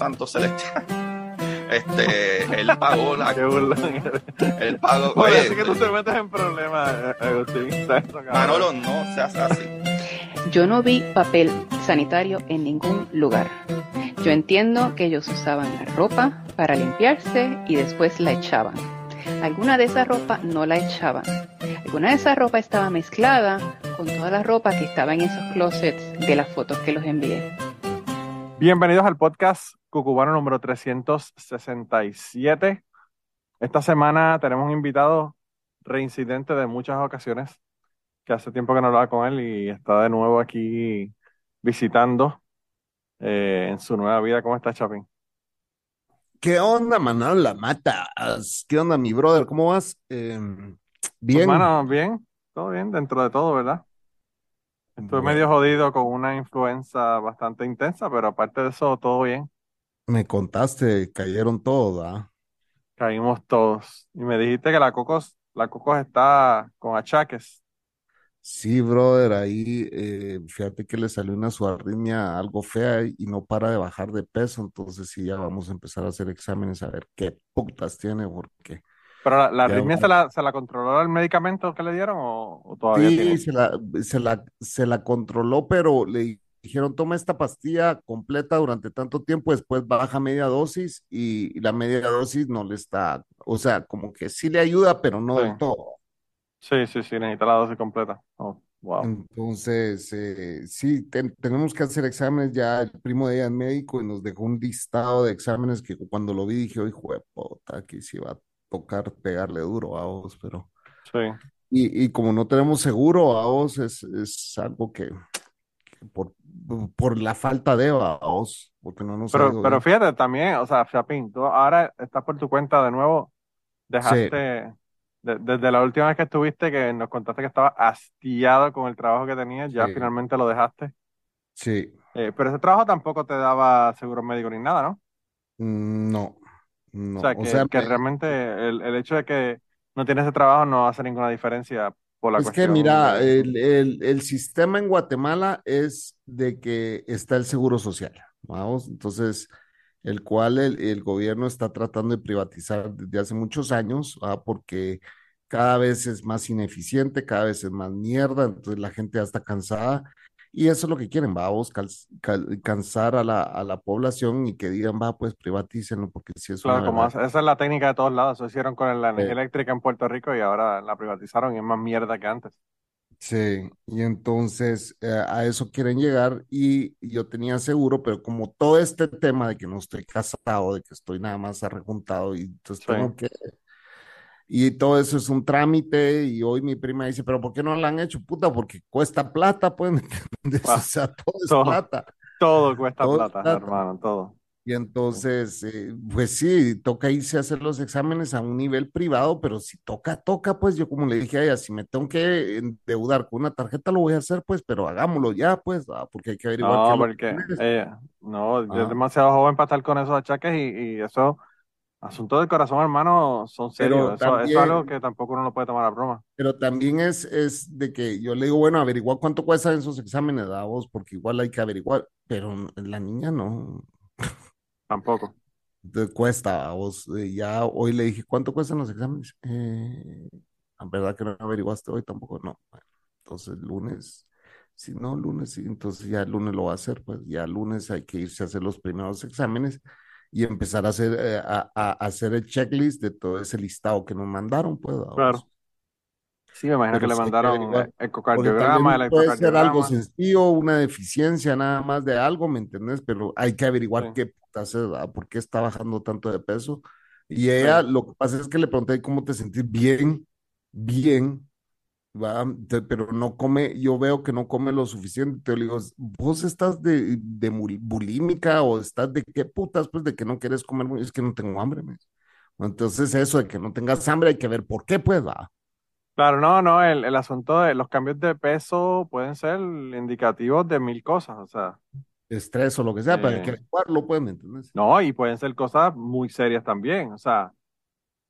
Santo Celestial. Este, él pagó la. Qué burlón. Él pagó. Oye, Oye, así que tú te metes en problemas, eh, Agustín. Manolo, no seas así. Yo no vi papel sanitario en ningún lugar. Yo entiendo que ellos usaban la ropa para limpiarse y después la echaban. Alguna de esa ropa no la echaban. Alguna de esa ropa estaba mezclada con toda la ropa que estaba en esos closets de las fotos que los envié. Bienvenidos al podcast Cucubano número 367. Esta semana tenemos un invitado reincidente de muchas ocasiones, que hace tiempo que no hablaba con él y está de nuevo aquí visitando eh, en su nueva vida. ¿Cómo está, Chapín? ¿Qué onda, Manolo? La matas. ¿Qué onda, mi brother? ¿Cómo vas? Em, bien. Hermano, bien, todo bien, dentro de todo, ¿verdad? Estuve medio jodido con una influenza bastante intensa, pero aparte de eso, todo bien. Me contaste, cayeron todos, ¿ah? Caímos todos. Y me dijiste que la Cocos, la Cocos está con achaques. Sí, brother, ahí eh, fíjate que le salió una suarritmia algo fea y no para de bajar de peso, entonces sí, ya vamos a empezar a hacer exámenes a ver qué putas tiene, porque Pero la, la arritmia va- se la, se la controló el medicamento que le dieron o, o todavía Sí, tiene. se la, se la, se la controló, pero le dijeron, toma esta pastilla completa durante tanto tiempo, después baja media dosis y la media dosis no le está, o sea, como que sí le ayuda, pero no Sí, del todo. sí, sí, sí, necesita la dosis completa. Oh, wow. Entonces, eh, sí, ten- tenemos que hacer exámenes. Ya el primo de ella es médico y nos dejó un listado de exámenes que cuando lo vi dije, hijo de puta, aquí sí va a tocar pegarle duro a vos, pero... Sí. Y, y como no tenemos seguro a vos, es, es algo que, que por, por la falta de a vos, porque no nos Pero, pero bien. fíjate también, o sea, Chapín, tú ahora estás por tu cuenta de nuevo. Sí, Dejaste, de- desde la última vez que estuviste, que nos contaste que estabas hastiado con el trabajo que tenías, ya sí, finalmente lo dejaste. sí. Eh, pero ese trabajo tampoco te daba seguro médico ni nada, ¿no? Mm, No, O sea, O sea, que, que me- realmente el, el hecho de que no tienes ese trabajo no hace ninguna diferencia por la Es que mira, de... el, el- el sistema en Guatemala es de que está el seguro social, vamos, entonces, el cual el, el gobierno está tratando de privatizar desde hace muchos años, ¿va? Porque cada vez es más ineficiente, cada vez es más mierda, entonces la gente ya está cansada y eso es lo que quieren, vamos, cal- cal- cansar a la, a la población y que digan, va, pues privatícenlo porque si es una Claro, como esa es la técnica de todos lados. Eso hicieron con la energía Eh, eléctrica en Puerto Rico y ahora la privatizaron y es más mierda que antes. Sí, y entonces eh, a eso quieren llegar y yo tenía seguro, pero como todo este tema de que no estoy casado, de que estoy nada más arrejuntado y entonces Sí. tengo que, y todo eso es un trámite y hoy mi prima dice, pero ¿por qué no lo han hecho? Puta, porque cuesta plata, pues, ¿me entiendes? O Ah, sea, todo es todo, plata, todo cuesta todo plata, plata. hermano, todo. Y entonces, eh, pues sí, toca irse a hacer los exámenes a un nivel privado, pero si toca, toca, pues yo como le dije a ella, si me tengo que endeudar con una tarjeta, lo voy a hacer, pues, pero hagámoslo ya, pues, ah, porque hay que averiguar qué No, que porque tienes. eh, no, yo es Ah, demasiado joven para estar con esos achaques y, y eso, asuntos del corazón, hermano, son serios. Eso, eso es algo también, que tampoco uno lo puede tomar a broma. pero también es, es de que yo le digo, bueno, averigua cuánto cuestan esos exámenes, a vos, porque igual hay que averiguar, pero la niña no, Tampoco. te cuesta a vos. eh, ya hoy le dije, ¿cuánto cuestan los exámenes? Eh, la verdad que no averiguaste hoy tampoco, no. Entonces lunes, si no, lunes, sí, entonces ya el lunes lo va a hacer, pues ya el lunes hay que irse a hacer los primeros exámenes y empezar a hacer, eh, a, a- hacer el checklist de todo ese listado que nos mandaron, pues, Claro. Sí, me imagino que Pero le sí que mandaron averiguar, eh, porque ecocardiograma, el puede ser algo ecocardiograma. sencillo, una deficiencia nada más de algo, ¿me entendés? Pero hay que averiguar Sí, qué putas es. ¿Por qué está bajando tanto de peso? Y sí. ella, lo que pasa es que le pregunté cómo te sentís bien, bien, ¿va? Te- pero no come, yo veo que no come lo suficiente. Te digo, ¿vos estás de, de bulímica o estás de qué putas, pues, de que no quieres comer? Es que no tengo hambre, me. Entonces, eso de que no tengas hambre hay que ver por qué, pues, va. Claro, no, no, el, el asunto de los cambios de peso pueden ser indicativos de mil cosas, o sea, Estrés o lo que sea, para que eh, averiguarlo, pues, ¿me entiendes? no, y pueden ser cosas muy serias también, o sea,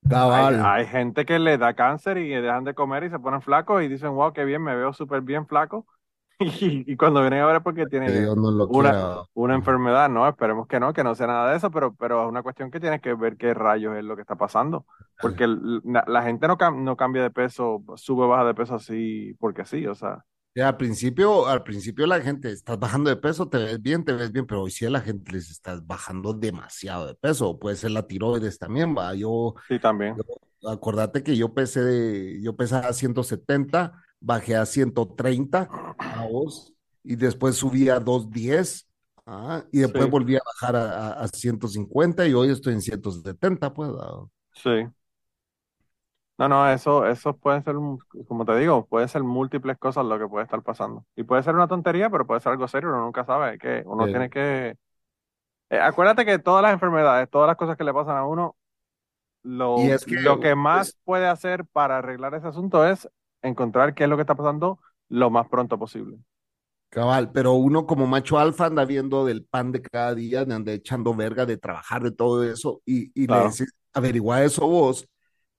Cabal. hay gente que le da cáncer y dejan de comer y se ponen flacos y dicen, wow, qué bien, me veo súper bien flaco, Y, y cuando vienen a ver es porque Que tienen no una, una enfermedad, ¿no? Esperemos que no, que no sea nada de eso, pero, pero es una cuestión que tienes que ver qué rayos es lo que está pasando. Porque la, la gente no, cam- no cambia de peso, sube o baja de peso así porque sí, o sea, Ya, al principio, al principio la gente, estás bajando de peso, te ves bien, te ves bien, pero hoy sí a la gente les estás bajando demasiado de peso. Puede ser la tiroides también, va. Yo, sí también. yo- acordate que yo pesé, de- yo pesaba 170, bajé a 130, a vos, y después subí a 210, ah, y después Sí. volví a bajar a, a, a 150 y hoy estoy en 170, pues. ah. Sí. No, no, eso, eso puede ser, como te digo, puede ser múltiples cosas lo que puede estar pasando. Y puede ser una tontería, pero puede ser algo serio, uno nunca sabe, que uno Sí. tiene que... eh, acuérdate que todas las enfermedades, todas las cosas que le pasan a uno, lo, es que, lo que más pues, puede hacer para arreglar ese asunto es encontrar qué es lo que está pasando lo más pronto posible. Cabal, pero uno como macho alfa anda viendo del pan de cada día, anda echando verga de trabajar, de todo eso, y, y le Claro. decís, averigua eso vos,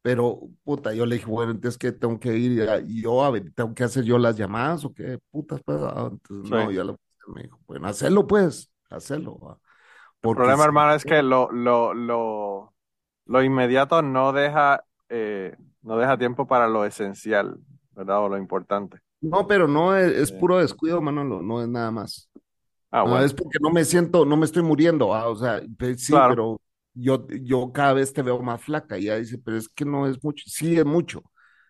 pero puta, yo le dije, bueno, entonces que tengo que ir, y yo, a ver, tengo que hacer yo las llamadas o qué putas, pues, ah, entonces, Sí. no, ya lo, me dijo, bueno, hacerlo pues, hacerlo, El problema, si hermano, es no, que lo, lo, lo, lo inmediato no deja, eh, no deja tiempo para lo esencial, ¿verdad? O lo importante. no, pero no es, es Sí. puro descuido, Manolo, no es nada más. Ah, No, bueno, es porque no me siento, no me estoy muriendo, ah, o sea, pues, sí, claro, pero yo, yo cada vez te veo más flaca, y ya dice, pero es que no es mucho, sí es mucho,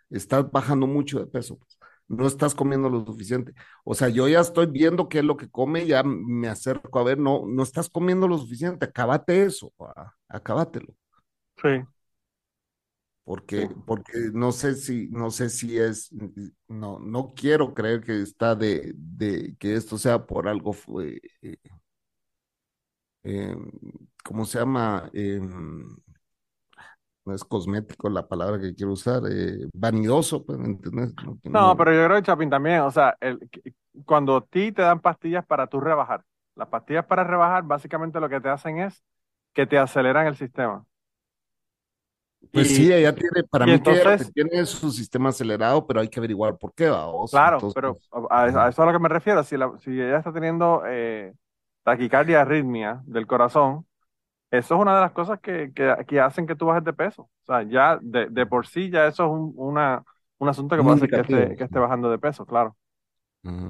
estás bajando mucho de peso, pues, no estás comiendo lo suficiente. O sea, yo ya estoy viendo qué es lo que come, ya me acerco a ver, no, no estás comiendo lo suficiente, acábate eso, ah, acábatelo, sí, porque, porque no sé si, no sé si es, no, no quiero creer que está de, de que esto sea por algo fue, eh, eh, ¿cómo se llama? Eh, no es cosmético la palabra que quiero usar, eh, vanidoso, pues, ¿me entiendes? No, pero yo creo que Chapín también, o sea, el, cuando a ti te dan pastillas para tú rebajar, las pastillas para rebajar básicamente lo que te hacen es que te aceleran el sistema. Pues Y, sí, ella tiene, para mí que entonces, tiene su sistema acelerado, pero hay que averiguar por qué, vamos. claro, pero Entonces, a, eso es a lo que me refiero, si, la- si ella está teniendo eh, taquicardia, arritmia del corazón, eso es una de las cosas que, que, que hacen que tú bajes de peso. O sea, ya de, de por sí ya eso es un, una, un asunto que puede hacer que esté, que esté bajando de peso, claro.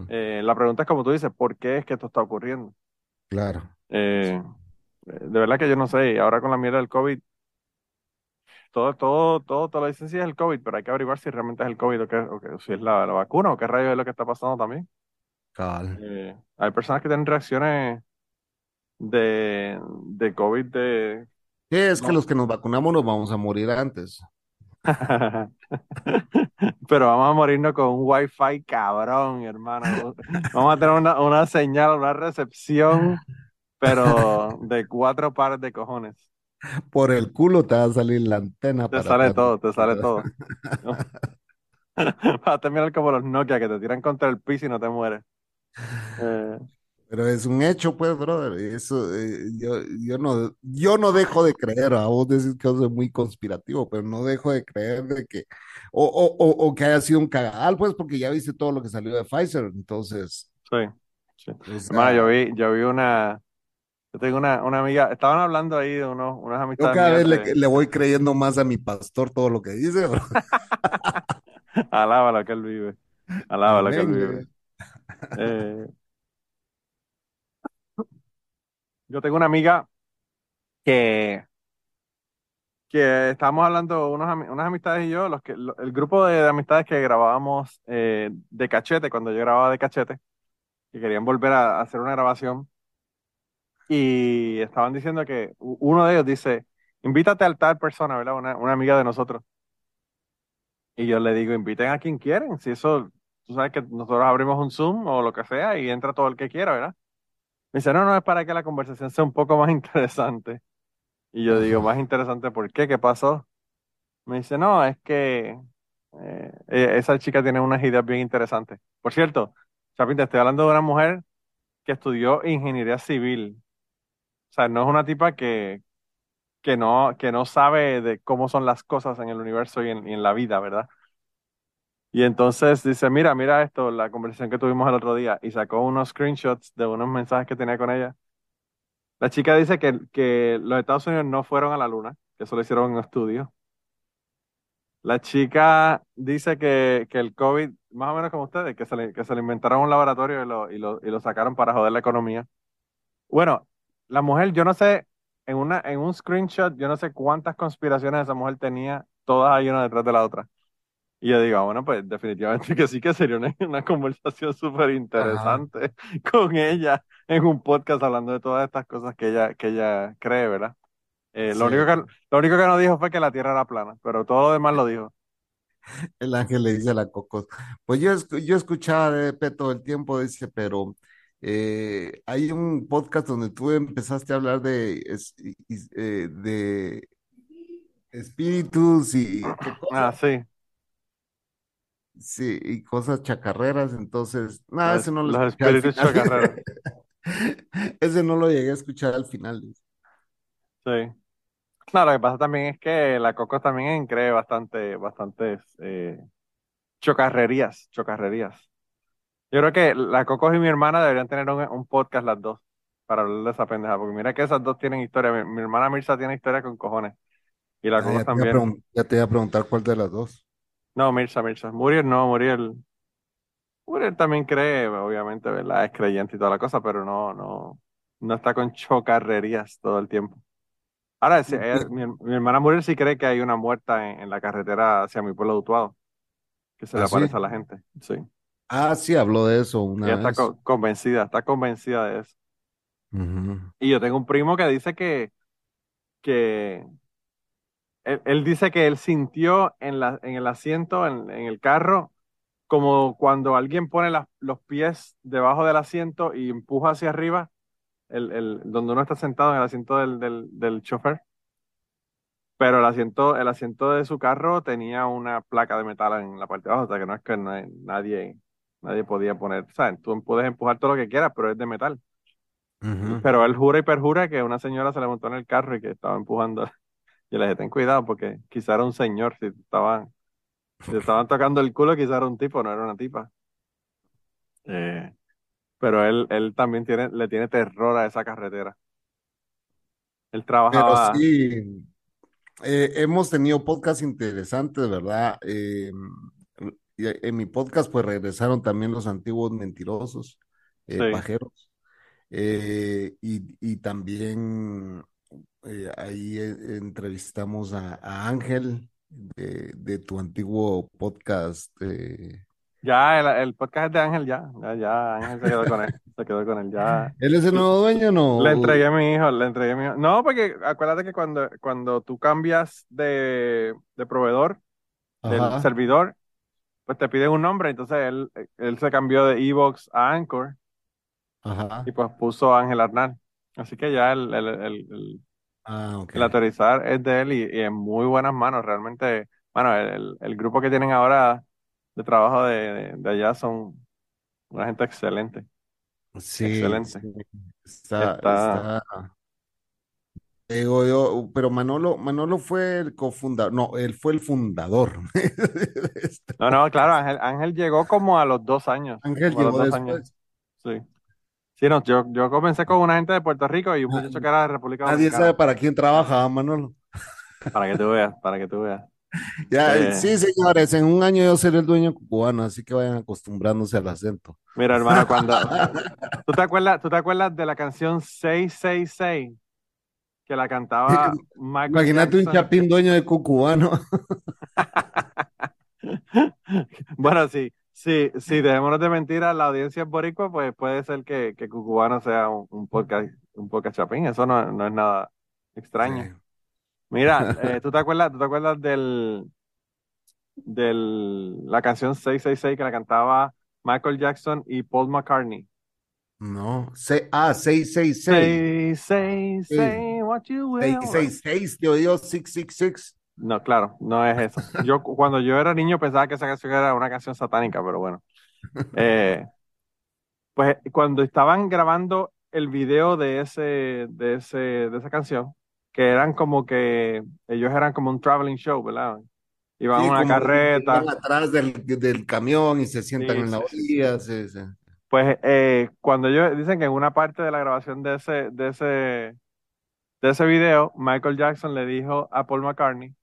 Eh, la pregunta es como tú dices, ¿por qué es que esto está ocurriendo? claro. Eh, de verdad que yo no sé, y ahora con la mierda del COVID, todo, todo, todo te lo dicen si es el COVID, pero hay que averiguar si realmente es el COVID o, qué, o si es la, la vacuna o qué rayos es lo que está pasando también. Eh, hay personas que tienen reacciones de, de COVID de... Sí, es que los que nos vacunamos nos vamos a morir antes. Pero vamos a morirnos con un wifi cabrón, hermano. Vamos a tener una, una señal, una recepción, pero de cuatro pares de cojones. Por el culo te va a salir la antena Te para sale todo, te sale todo. Vas a terminar como los Nokia que te tiran contra el piso y no te mueres. Eh, Pero es un hecho, pues, brother. Eso, eh, yo, yo no, yo no dejo de creer. A vos decís que soy muy conspirativo, pero no dejo de creer de que, o, o, o, o que haya sido un cagadal, pues, porque ya viste todo lo que salió de Pfizer. Entonces, sí, sí. yo vi, yo vi una, yo tengo una, una amiga, estaban hablando ahí de unos, unas yo amistades cada mías vez le, le voy creyendo más a mi pastor todo lo que dice, bro. alaba lo que él vive, alaba lo que él vive. Eh. Yo tengo una amiga que, que estábamos hablando, unos, unas amistades y yo, los que, el grupo de, de amistades que grabábamos eh, de cachete, cuando yo grababa de cachete, que querían volver a, hacer una grabación, y estaban diciendo que uno de ellos dice, invítate a tal persona, ¿verdad? Una, una amiga de nosotros. Y yo le digo, inviten a quien quieren, si eso, tú sabes que nosotros abrimos un Zoom o lo que sea y entra todo el que quiera, ¿verdad? Me dice, no, no, es para que la conversación sea un poco más interesante. Y yo digo, más interesante, ¿por qué? ¿Qué pasó? Me dice, no, es que eh, eh, esa chica tiene unas ideas bien interesantes. Por cierto, Chapín, te estoy hablando de una mujer que estudió ingeniería civil. O sea, no es una tipa que, que no, que no sabe de cómo son las cosas en el universo y en, y en la vida, ¿verdad? Y entonces dice, mira, mira esto, la conversación que tuvimos el otro día, y sacó unos screenshots de unos mensajes que tenía con ella. La chica dice que, que los Estados Unidos no fueron a la luna, que eso lo hicieron en un estudio. La chica dice que, que el COVID, más o menos como ustedes, que se le, que se le inventaron un laboratorio y lo, y lo, y lo sacaron para joder la economía. Bueno, la mujer, yo no sé, en, una, en un screenshot, yo no sé cuántas conspiraciones esa mujer tenía, todas ahí una detrás de la otra. Y yo digo, ah, bueno, pues definitivamente que sí que sería una, una conversación súper interesante con ella en un podcast hablando de todas estas cosas que ella, que ella cree, ¿verdad? Eh, lo Sí. único que, lo único que no dijo fue que la Tierra era plana, pero todo lo demás lo dijo. El ángel le dice a la Cocos, pues yo, yo escuchaba de Pepe todo el tiempo, dice, pero eh, hay un podcast donde tú empezaste a hablar de, es- eh, de espíritus y Ah, sí, sí, y cosas chacarreras, entonces, nada, ese no lo los escuché chocarreros. Ese no lo llegué a escuchar al final. Sí. No, lo que pasa también es que la Coco también cree bastante, bastantes eh, chocarrerías, chocarrerías. Yo creo que la Coco y mi hermana deberían tener un, un podcast las dos para hablar de esa pendeja, porque mira que esas dos tienen historia. Mi, mi hermana Mirza tiene historia con cojones y la Ah, Coco ya te iba a también. pregun- ya te iba a preguntar cuál de las dos. No, Mirza, Mirza. Muriel no, Muriel. Muriel también cree, obviamente, ¿verdad? Es creyente y toda la cosa, pero no, no, no está con chocarrerías todo el tiempo. Ahora, ella- mi, mi hermana Muriel sí cree que hay una muerta en, en la carretera hacia mi pueblo de Utuado, que se le ¿Ah, sí? aparece a la gente. Sí. Ah, sí, habló de eso una Ella está vez. co- convencida, está convencida de eso. Y yo tengo un primo que dice que, que él, él dice que él sintió en la, en el asiento, en, en el carro, como cuando alguien pone los pies debajo del asiento y empuja hacia arriba, el, el, donde uno está sentado en el asiento del, del, del chofer. Pero el asiento, el asiento de su carro tenía una placa de metal en la parte de abajo, o sea que no es que na- nadie, nadie podía poner, ¿sabes? Tú puedes empujar todo lo que quieras, pero es de metal. Pero él jura y perjura que una señora se le montó en el carro y que estaba empujando. Yo le dije, ten cuidado porque quizá era un señor, si te estaban, si estaban tocando el culo, quizá era un tipo, no era una tipa. Eh, pero él, él también tiene, le tiene terror a esa carretera. Él Pero trabajaba, sí, eh, hemos tenido podcasts interesantes, ¿verdad? Eh, y en mi podcast pues regresaron también los antiguos mentirosos, eh, sí, pajeros, y, y también eh, ahí eh, entrevistamos a, a Ángel de, de tu antiguo podcast. eh. ya el, el podcast es de Ángel, ya, ya, ya Ángel se quedó con él, se quedó con él, ya. ¿Él es el nuevo dueño o no? Le entregué a mi hijo, le entregué a mi hijo. No, porque acuérdate que cuando, cuando tú cambias de, de proveedor, del Ajá, servidor, pues te piden un nombre, entonces él, él se cambió de Evox a Anchor ajá. y pues puso Ángel Arnal. Así que ya el, el, el- Ah, ok. el aterrizar es de él y, y en muy buenas manos. Realmente, bueno, el, el- grupo que tienen ahora de trabajo de, de, de allá son una gente excelente, Sí, excelente. sí, está, Está, está. Digo yo, pero Manolo, Manolo fue el cofundador, no, él fue el fundador. No, no, claro, Ángel, Ángel llegó como a los dos años, Ángel como a los llegó dos años, sí. Sí, no, yo, yo comencé con una gente de Puerto Rico y un Na- muchacho que era de República Nadie sabe Dominicana. para quién trabaja, ¿ah, Manolo. Para que tú veas, para que tú veas. Ya, Eh, sí, señores, en un año yo seré el dueño cubano, así que vayan acostumbrándose al acento. mira, hermano, cuando... ¿Tú te acuerdas, tú te acuerdas de la canción 666 que la cantaba Michael Imagínate un Jackson? chapín dueño de cubano. Bueno, sí, sí, sí, dejémonos de mentiras, la audiencia es boricua, pues puede ser que, que Cucubano sea un, un podcast, un podcast chapín, eso no, no es nada extraño. Sí. Mira, eh, ¿tú te acuerdas, tú te acuerdas del, del, la canción 666 que la cantaba Michael Jackson y Paul McCartney? No, se, ah, 666. Say, say, Sí. say what you will. 666, yo digo 666. No, claro, no es eso. Yo cu- cuando yo era niño pensaba que esa canción era una canción satánica, pero bueno. Eh, pues cuando estaban grabando el video de ese, de ese, de esa canción, que eran como que ellos eran como un traveling show, ¿verdad? iban Sí, en una carreta. atrás del, del camión y se sientan Sí, en la orilla. sí, sí. Pues eh, cuando ellos dicen que en una parte de la grabación de ese, de ese, de ese video, Michael Jackson le dijo a Paul McCartney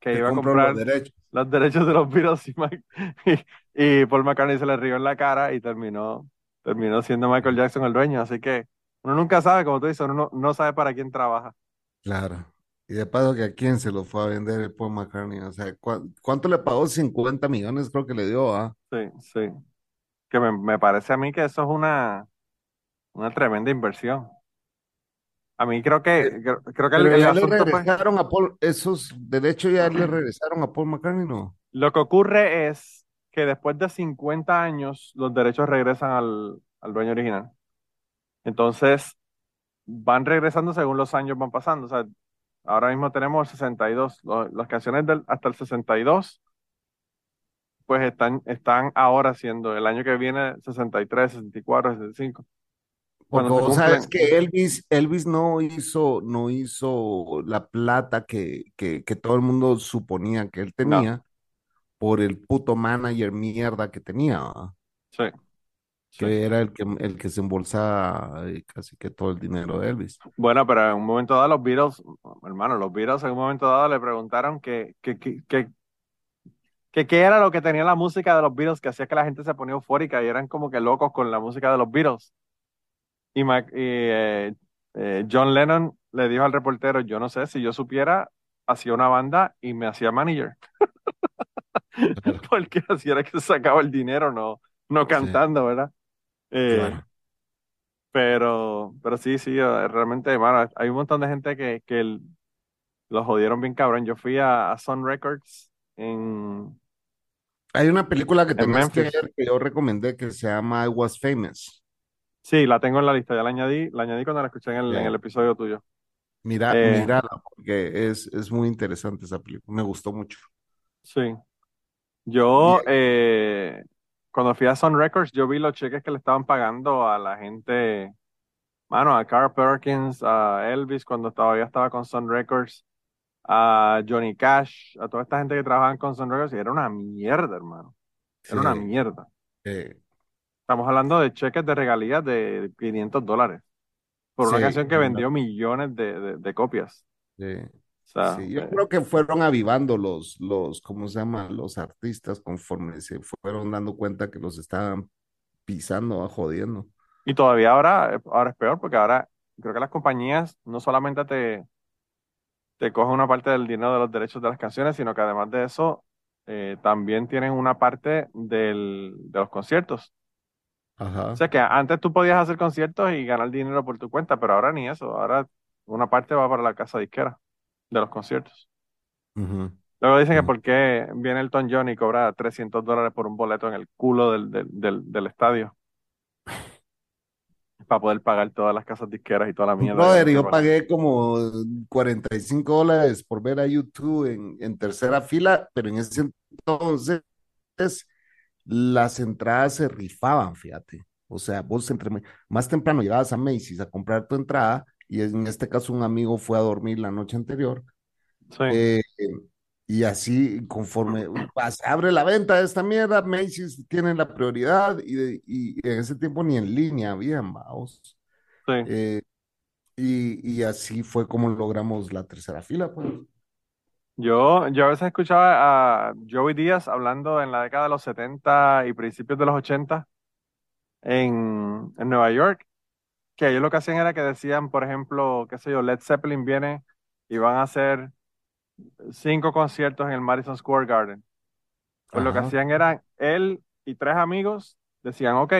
que Que iba a los comprar derechos. los derechos de los Beatles y, Mike- y, y Paul McCartney se le rió en la cara y terminó, terminó siendo Michael Jackson el dueño. Así que uno nunca sabe, como tú dices, uno no, no sabe para quién trabaja. Claro. Y de paso que a quién se lo fue a vender el Paul McCartney. O sea, ¿cu- ¿cuánto le pagó? 50 millones creo que le dio, ¿ah? Sí, sí. Que me, me parece a mí que eso es una, una tremenda inversión. A mí creo que, creo, creo que el, el ya le regresaron a Paul, esos derechos ya le regresaron a Paul McCartney, ¿no? lo que ocurre es que después de 50 años los derechos regresan al, al dueño original. Entonces, van regresando según los años van pasando. O sea, ahora mismo tenemos 62. Lo- las canciones del, hasta el 62, pues están, están ahora siendo el año que viene 63, 64, 65. Cuando se vos sabes cumplen, que Elvis, Elvis no hizo, no hizo la plata que, que, que todo el mundo suponía que él no, tenía por el puto manager mierda que tenía, sí, sí. Que era el que, el que se embolsaba casi que todo el dinero de Elvis. Bueno, pero en un momento dado los Beatles, hermano, los Beatles en un momento dado le preguntaron que, que, que, que, que qué era lo que tenía la música de los Beatles que hacía que la gente se ponía eufórica y eran como que locos con la música de los Beatles. Y, Mac- y, eh, eh, John Lennon le dijo al reportero, yo no sé, si yo supiera, hacía una banda y me hacía manager, Claro, porque así era que se sacaba el dinero, no, no sí, cantando, ¿verdad? Eh, claro. pero, pero sí, sí, eh, realmente, hermano, hay un montón de gente que, que el- los jodieron bien cabrón. Yo fui a, a Sun Records en, Hay una película que en tenés que ver que yo recomendé que se llama I Was Famous. Sí, la tengo en la lista, ya la añadí, la añadí cuando la escuché en el, en el episodio tuyo. mira, Eh, mírala, porque es, es muy interesante esa película. Me gustó mucho. sí, yo eh, cuando fui a Sun Records, yo vi los cheques que le estaban pagando a la gente, mano, a Carl Perkins, a Elvis cuando todavía estaba con Sun Records, a Johnny Cash, a toda esta gente que trabajaban con Sun Records, y era una mierda, hermano, era una mierda. eh, Estamos hablando de cheques de regalías de 500 dólares por una sí, canción que vendió millones de, de- de copias. sí. O sea, Sí, yo eh, creo que fueron avivando los, los, ¿cómo se llama? Los artistas conforme se fueron dando cuenta que los estaban pisando, ah, jodiendo. y todavía ahora, ahora es peor porque ahora creo que las compañías no solamente te, te cogen una parte del dinero de los derechos de las canciones, sino que además de eso eh, también tienen una parte del, de los conciertos. O sea que antes tú podías hacer conciertos y ganar dinero por tu cuenta, pero ahora ni eso. Ahora una parte va para la casa disquera de los conciertos. ujú, Luego dicen que por qué viene Elton John y cobra 300 dólares por un boleto en el culo del, del, del, del estadio. Para poder pagar todas las casas disqueras y toda la mierda que Brother, yo pagué como 45 dólares por ver a YouTube en, en tercera fila, pero en ese entonces las entradas se rifaban, fíjate. O sea, vos entre más temprano llegabas a Macy's a comprar tu entrada y en este caso un amigo fue a dormir la noche anterior Sí, eh, y así conforme pues, abre la venta de esta mierda, Macy's tiene la prioridad y, y en ese tiempo ni en línea habían, vamos. sí. Eh, y, y así fue como logramos la tercera fila, pues. Yo, yo a veces escuchaba a Joey Díaz hablando en la década de los 70 y principios de los 80 en, en Nueva York, que ellos lo que hacían era que decían, por ejemplo, qué sé yo, Led Zeppelin viene y van a hacer cinco conciertos en el Madison Square Garden. Pues lo que hacían era él y tres amigos decían, ok,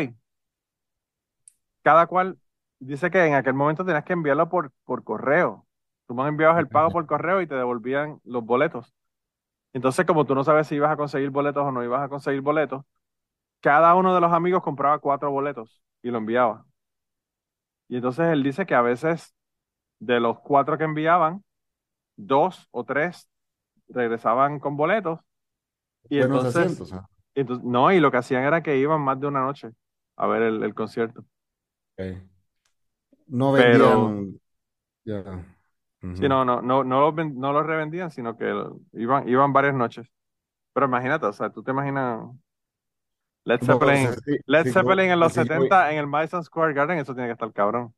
cada cual dice que en aquel momento tenías que enviarlo por, por correo. Tú me enviabas el pago por correo y te devolvían los boletos. Entonces, como tú no sabes si ibas a conseguir boletos o no ibas a conseguir boletos, cada uno de los amigos compraba cuatro boletos y lo enviaba. Y entonces él dice que a veces de los cuatro que enviaban, dos o tres regresaban con boletos y Buenos entonces, asientos, ah. entonces no, y lo que hacían era que iban más de una noche a ver el, el concierto. Ok. No Pero sí, no, no, no, no los, ven- no los revendían, sino que iban, iban varias noches. Pero imagínate, o sea, tú te imaginas Led Zeppelin, sí, Led sí, Zeppelin en los ese Joey- 70 en el Madison Square Garden, eso tiene que estar cabrón.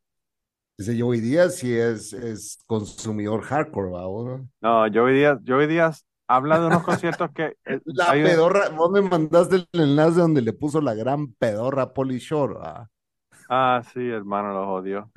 Ese Joey Díaz sí es, es consumidor hardcore, ¿va? No, Joey Díaz, Joey Díaz habla de unos conciertos que eh, La un- pedorra, vos me mandaste el enlace donde le puso la gran pedorra a Polly Shore, ¿va? Ah, sí, hermano, los jodió.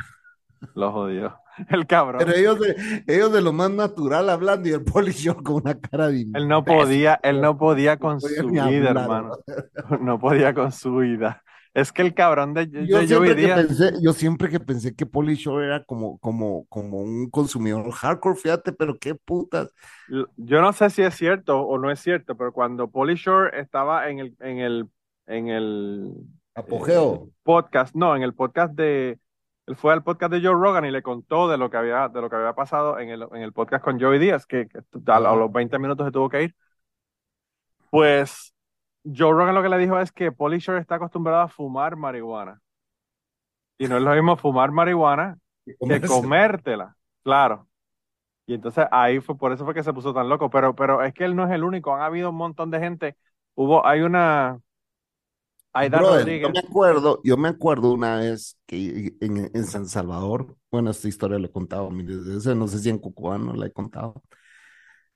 Los jodió. El cabrón. Pero ellos de, ellos de lo más natural hablando y el Polly Shore con una cara de Él no podía, él no podía con no podía su vida, hermano. No podía con su vida. Es que el cabrón de, de Yo Joey siempre, que pensé, yo siempre que pensé que Polly Shore era como, como, como un consumidor hardcore, fíjate, pero qué putas. yo no sé si es cierto o no es cierto, pero cuando Pauly Shore estaba en el, en el, en el Apogeo. podcast, no, en el podcast de, él fue al podcast de Joe Rogan y le contó de lo que había, de lo que había pasado en el, en el podcast con Joey Díaz, que, que a, a los 20 minutos se tuvo que ir. Pues Joe Rogan lo que le dijo es que Pauly Shore está acostumbrado a fumar marihuana. Y no es lo mismo fumar marihuana que comértela, claro. Y entonces ahí fue, por eso fue que se puso tan loco. Pero, pero es que él no es el único, han habido un montón de gente. Hubo, hay una, Brother, yo me acuerdo, yo me acuerdo una vez que en, en San Salvador, bueno, esta historia la he contado miles de veces, no sé si en Cucubano la he contado,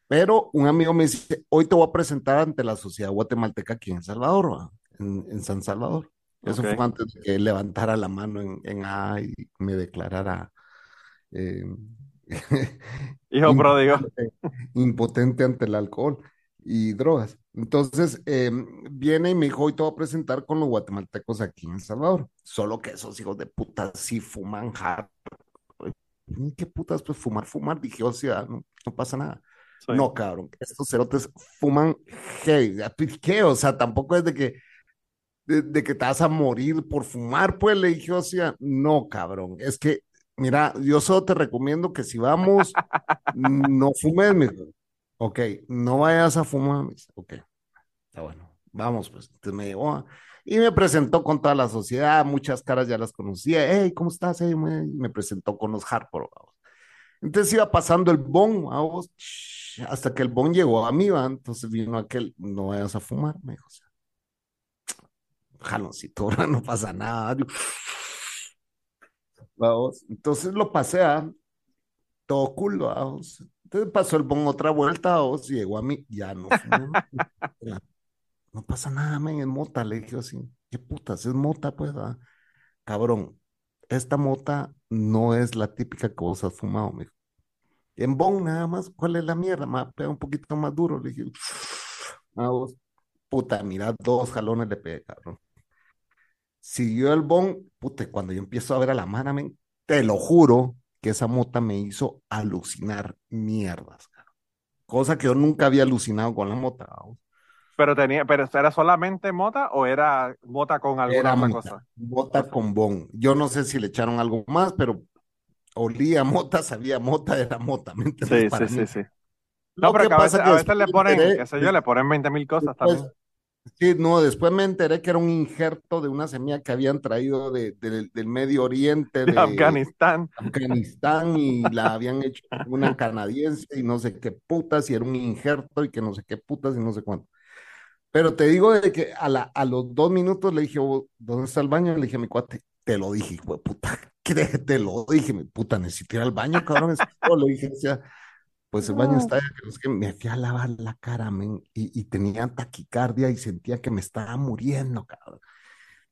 pero un amigo me dice, hoy te voy a presentar ante la sociedad guatemalteca aquí en Salvador, ¿va? En, en San Salvador. Eso fue antes de que levantara la mano en, en A y me declarara eh, Hijo pródigo. impotente ante el alcohol y drogas. Entonces, eh, viene y me dijo, hoy te voy a presentar con los guatemaltecos aquí en El Salvador. Solo que esos hijos de puta sí fuman hard. ¿Qué putas? Pues fumar, fumar. Dije, o sea, no, no pasa nada. Sí. No, cabrón, estos cerotes fuman heavy. ¿Qué? O sea, tampoco es de que, de, de que te vas a morir por fumar, pues le dije, o sea, no, cabrón, es que, mira, yo solo te recomiendo que si vamos, no fumes, mijo. Ok, no vayas a fumar, ok, está bueno, vamos, pues. Entonces me llevó y me presentó con toda la sociedad, muchas caras ya las conocía, hey, ¿cómo estás? Me, presentó con los hardcore, vamos. Entonces iba pasando el bon, vamos, hasta que el bon llegó a mí, ¿va? Entonces vino aquel, no vayas a fumar, me dijo, o sea, jaloncito, no pasa nada. Vamos, entonces lo pasé a todo cool, vamos. Entonces pasó el bon otra vuelta, y llegó a mí, ya no ¿no? No pasa nada, men, es mota, le dije así, qué putas, es mota, pues. Cabrón, esta mota no es la típica que vos has fumado, me dijo. En bon nada más, ¿cuál es la mierda? Me pega un poquito más duro, le dije, a vos, puta, mira, dos jalones le pegué, cabrón. Siguió el bon, puta, cuando yo empiezo a ver a la mano, men, te lo juro que esa mota me hizo alucinar mierdas. Cosa que yo nunca había alucinado con la mota. Pero tenía, pero ¿era solamente mota o era mota con alguna Era otra mota, cosa? mota con bon. Yo no sé si le echaron algo más, pero olía mota, sabía mota, era mota, ¿me entiendes? Sí, sí, sí, sí. Lo No, pero que a veces, a veces le ponen, qué sé yo, le ponen 20 mil cosas después- también. Sí, no, después me enteré que era un injerto de una semilla que habían traído de, de- del Medio Oriente, De de Afganistán. Afganistán, y la habían hecho una canadiense y no sé qué putas, y era un injerto y que no sé qué putas y no sé cuánto. Pero te digo de que a, la, a los dos minutos le dije, "Oh, ¿dónde está el baño? Le dije a mi cuate, te lo dije, hijo de puta, te lo dije, mi puta, necesito ir al baño, cabrón. es todo". Le dije, o sea, pues el baño que no sé qué. me fui a lavar la cara, men, y, y tenía taquicardia y sentía que me estaba muriendo, cabrón.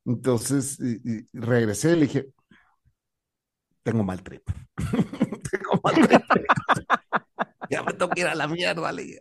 Entonces y- y regresé y le dije, tengo mal trip. tengo mal trip. ya me tengo que ir a la mierda, le dije.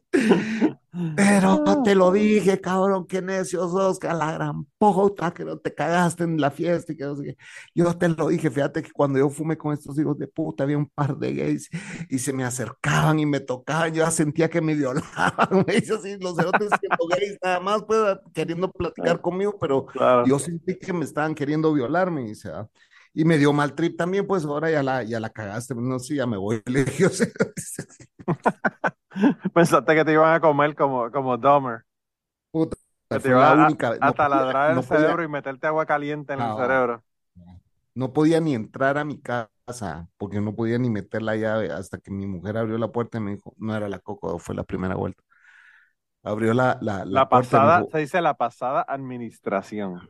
Pero te lo dije, cabrón, qué necio sos, que a la gran puta, que no te cagaste en la fiesta y que no sé qué. Yo te lo dije, fíjate que cuando yo fumé con estos hijos de puta, había un par de gays y se me acercaban y me tocaban, yo ya sentía que me violaban, me dice así, los cerotes siendo gays nada más, pues, queriendo platicar conmigo, pero Claro. yo sentí que me estaban queriendo violar, me dice, ah. Y me dio mal trip también, pues ahora ya la, ya la cagaste, no sé, ya me voy, le dije, o sea, Pensaste que te iban a comer como, como Dahmer. puta, Que te fue iban la a, única vez, a no podía- taladrar el no podía- cerebro y meterte agua caliente en el cerebro. no podía ni entrar a mi casa porque no podía ni meter la llave hasta que mi mujer abrió la puerta y me dijo, no era la coco, fue la primera vuelta. abrió la, la, la puerta pasada, dijo, se dice la pasada administración.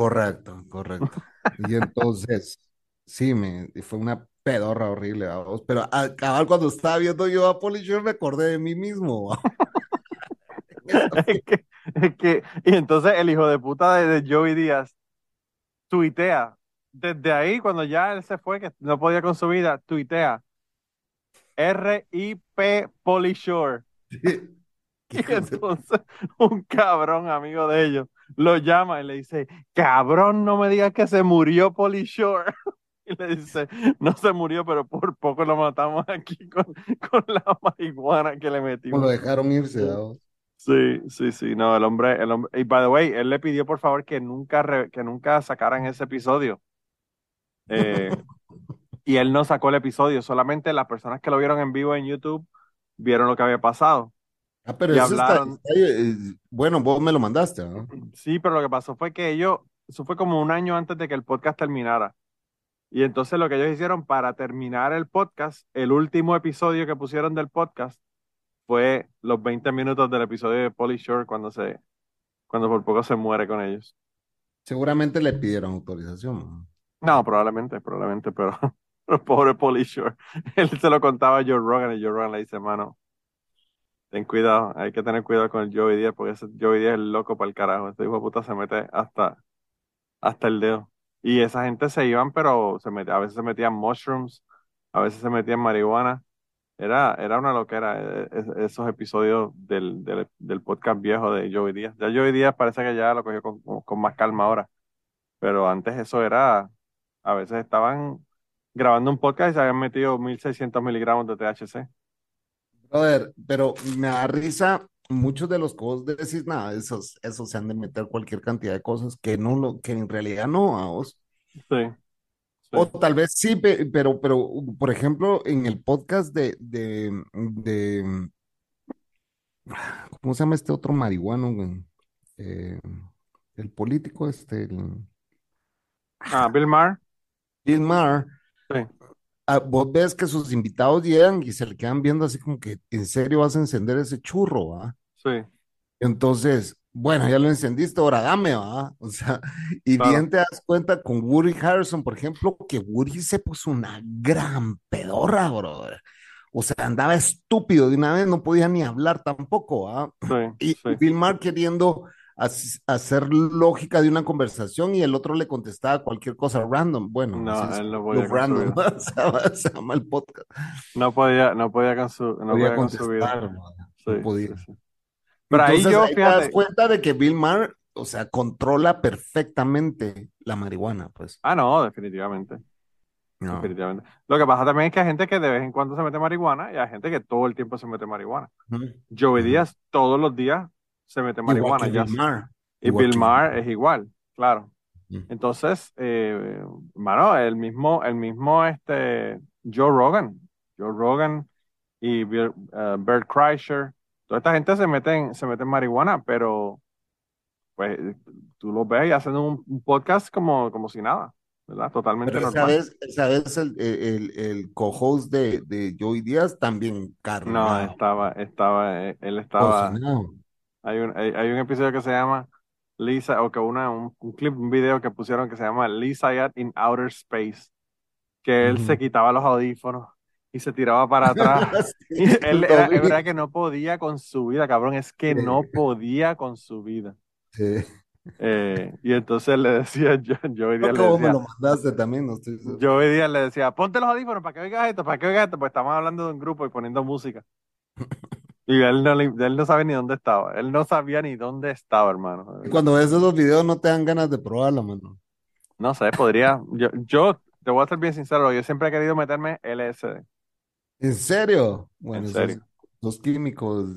Correcto, correcto. Y entonces, sí, me, fue una pedorra horrible, vamos. Pero al cabal cuando estaba viendo yo a Polisher me acordé de mí mismo. Es que, es que- y entonces el hijo de puta de, de Joey Díaz tuitea. Desde ahí, cuando ya él se fue, que no podía con su vida, tuitea. R.I.P. Polishore. Y entonces un cabrón amigo de ellos lo llama y le dice, cabrón, no me digas que se murió Polishore. Y le dice, no se murió, pero por poco lo matamos aquí con, con la marihuana que le Como lo metimos. dejaron irse, ¿va? Sí, sí, sí, no, el hombre, el hombre, y by the way, él le pidió por favor que nunca, re- que nunca sacaran ese episodio. Eh, y él no sacó el episodio, solamente las personas que lo vieron en vivo en YouTube vieron lo que había pasado. Ah, pero eso está, hablaron. está- eh, bueno, vos me lo mandaste, ¿no? Sí, pero lo que pasó fue que ellos, eso fue como un año antes de que el podcast terminara. Y entonces lo que ellos hicieron para terminar el podcast, el último episodio que pusieron del podcast fue los 20 minutos del episodio de Polly Shore cuando se, cuando por poco se muere con ellos. Seguramente le pidieron autorización. ¿no? No, probablemente, probablemente, pero, pero pobre Polly Shore. Él se lo contaba a Joe Rogan y Joe Rogan le dice, mano, ten cuidado, hay que tener cuidado con el Joey Díaz porque ese Joey Díaz es loco para el carajo. Este hijo de puta se mete hasta, hasta el dedo. Y esa gente se iban, pero se metía, a veces se metían mushrooms, a veces se metían marihuana. Era, era una loquera eh, es- esos episodios del, del, del podcast viejo de Joey Díaz. Ya Joey Díaz parece que ya lo cogió con, con más calma ahora. Pero antes eso era, a veces estaban grabando un podcast y se habían metido 1600 miligramos de THC. Brother, pero me da risa muchos de los que vos decís, nada, esos, esos se han de meter cualquier cantidad de cosas que no lo, que en realidad no, a vos. Sí, sí. O tal vez sí, pe- pero, pero, por ejemplo, en el podcast de, de, de, ¿cómo se llama este otro marihuano, güey? Eh, el político, este, el Ah, Bill Maher. Bill Maher, Sí. Ah, vos ves que sus invitados llegan y se le quedan viendo así como que, ¿en serio vas a encender ese churro, ah? Sí, Entonces, bueno, ya lo encendiste, ahora dame, ¿va? O sea, y Claro. bien te das cuenta con Woody Harrison, por ejemplo, que Woody se puso una gran pedorra, brother. O sea, andaba estúpido de una vez, no podía ni hablar tampoco, ¿va? sí, Y sí. Bill Maher queriendo hacer lógica de una conversación y el otro le contestaba cualquier cosa random. Bueno, No, él no podía lo random, se llama, el podcast. No podía, no podía con su, no Podía podía contestar, Sí, no podía. sí, sí. Pero ahí Entonces yo, ahí te das cuenta de que Bill Maher, o sea, controla perfectamente la marihuana, pues. Ah, no, definitivamente. No. Definitivamente. Lo que pasa también es que hay gente que de vez en cuando se mete marihuana y hay gente que todo el tiempo se mete marihuana. Joey Ujú. Díaz todos los días se mete Igual marihuana. que ya Bill. Maher. Y Igual Bill Maher es igual, claro. Ujú. Entonces, eh, mano, el mismo, el mismo este, Joe Rogan, Joe Rogan y Bill- eh, Bert Kreischer, toda esta gente se mete en, se mete en marihuana, pero pues tú los ves y hacen un, un podcast como, como si nada, ¿verdad? Totalmente Pero esa normal. vez, esa vez el, el, el co-host de, de Joey Díaz también No, cargado, estaba, estaba, eh, él estaba, cocinado. Hay un, hay, hay un episodio que se llama Lisa, o que una, un, un clip, un video que pusieron que se llama Lisa Yat in Outer Space, que él se quitaba los audífonos y se tiraba para atrás. Y Sí, él era, verdad que no podía con su vida, cabrón, es que no podía con su vida. sí. Eh, y entonces le decía, yo, yo hoy día le vos me decía, lo mandaste también, no estoy seguro. yo hoy día le decía, ponte los audífonos para que oigas esto, para que oigas esto, pues estamos hablando de un grupo y poniendo música. Y él no, él no sabe ni dónde estaba, él no sabía ni dónde estaba, hermano. Y cuando ves esos videos no te dan ganas de probarlo, mano. No sé, podría, yo, yo te voy a ser bien sincero, yo siempre he querido meterme LSD, ¿En serio? en Bueno, esos, serio. esos químicos,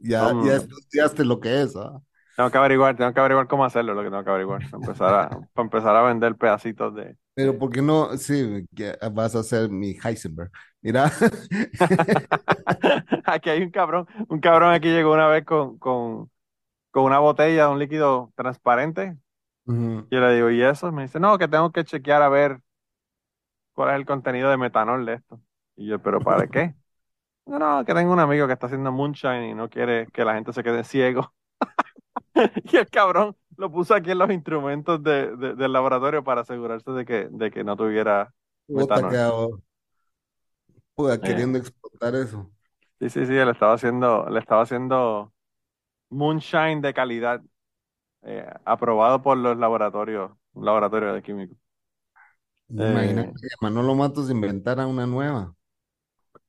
ya, ya Son, estudiaste lo que es, ¿ah? Tengo que averiguar, tengo que averiguar cómo hacerlo, lo que tengo que averiguar, empezar a, para empezar a vender pedacitos de... Pero ¿por qué no? Sí, vas a ser mi Heisenberg. Mira, Aquí hay un cabrón, un cabrón aquí llegó una vez con, con, con una botella de un líquido transparente, y yo le digo, ¿y eso? Me dice, no, que tengo que chequear a ver cuál es el contenido de metanol de esto. Y yo, ¿pero para qué? No, no, que tengo un amigo que está haciendo moonshine y no quiere que la gente se quede ciego. Y el cabrón lo puso aquí en los instrumentos de, de- del laboratorio para asegurarse de que, de que no tuviera puta, Eh, queriendo explotar eso. sí, sí, sí, él estaba haciendo, le estaba haciendo moonshine de calidad, eh, aprobado por los laboratorios, un laboratorio de químicos. Imagínate Eh, que Manolo Matos inventara una nueva.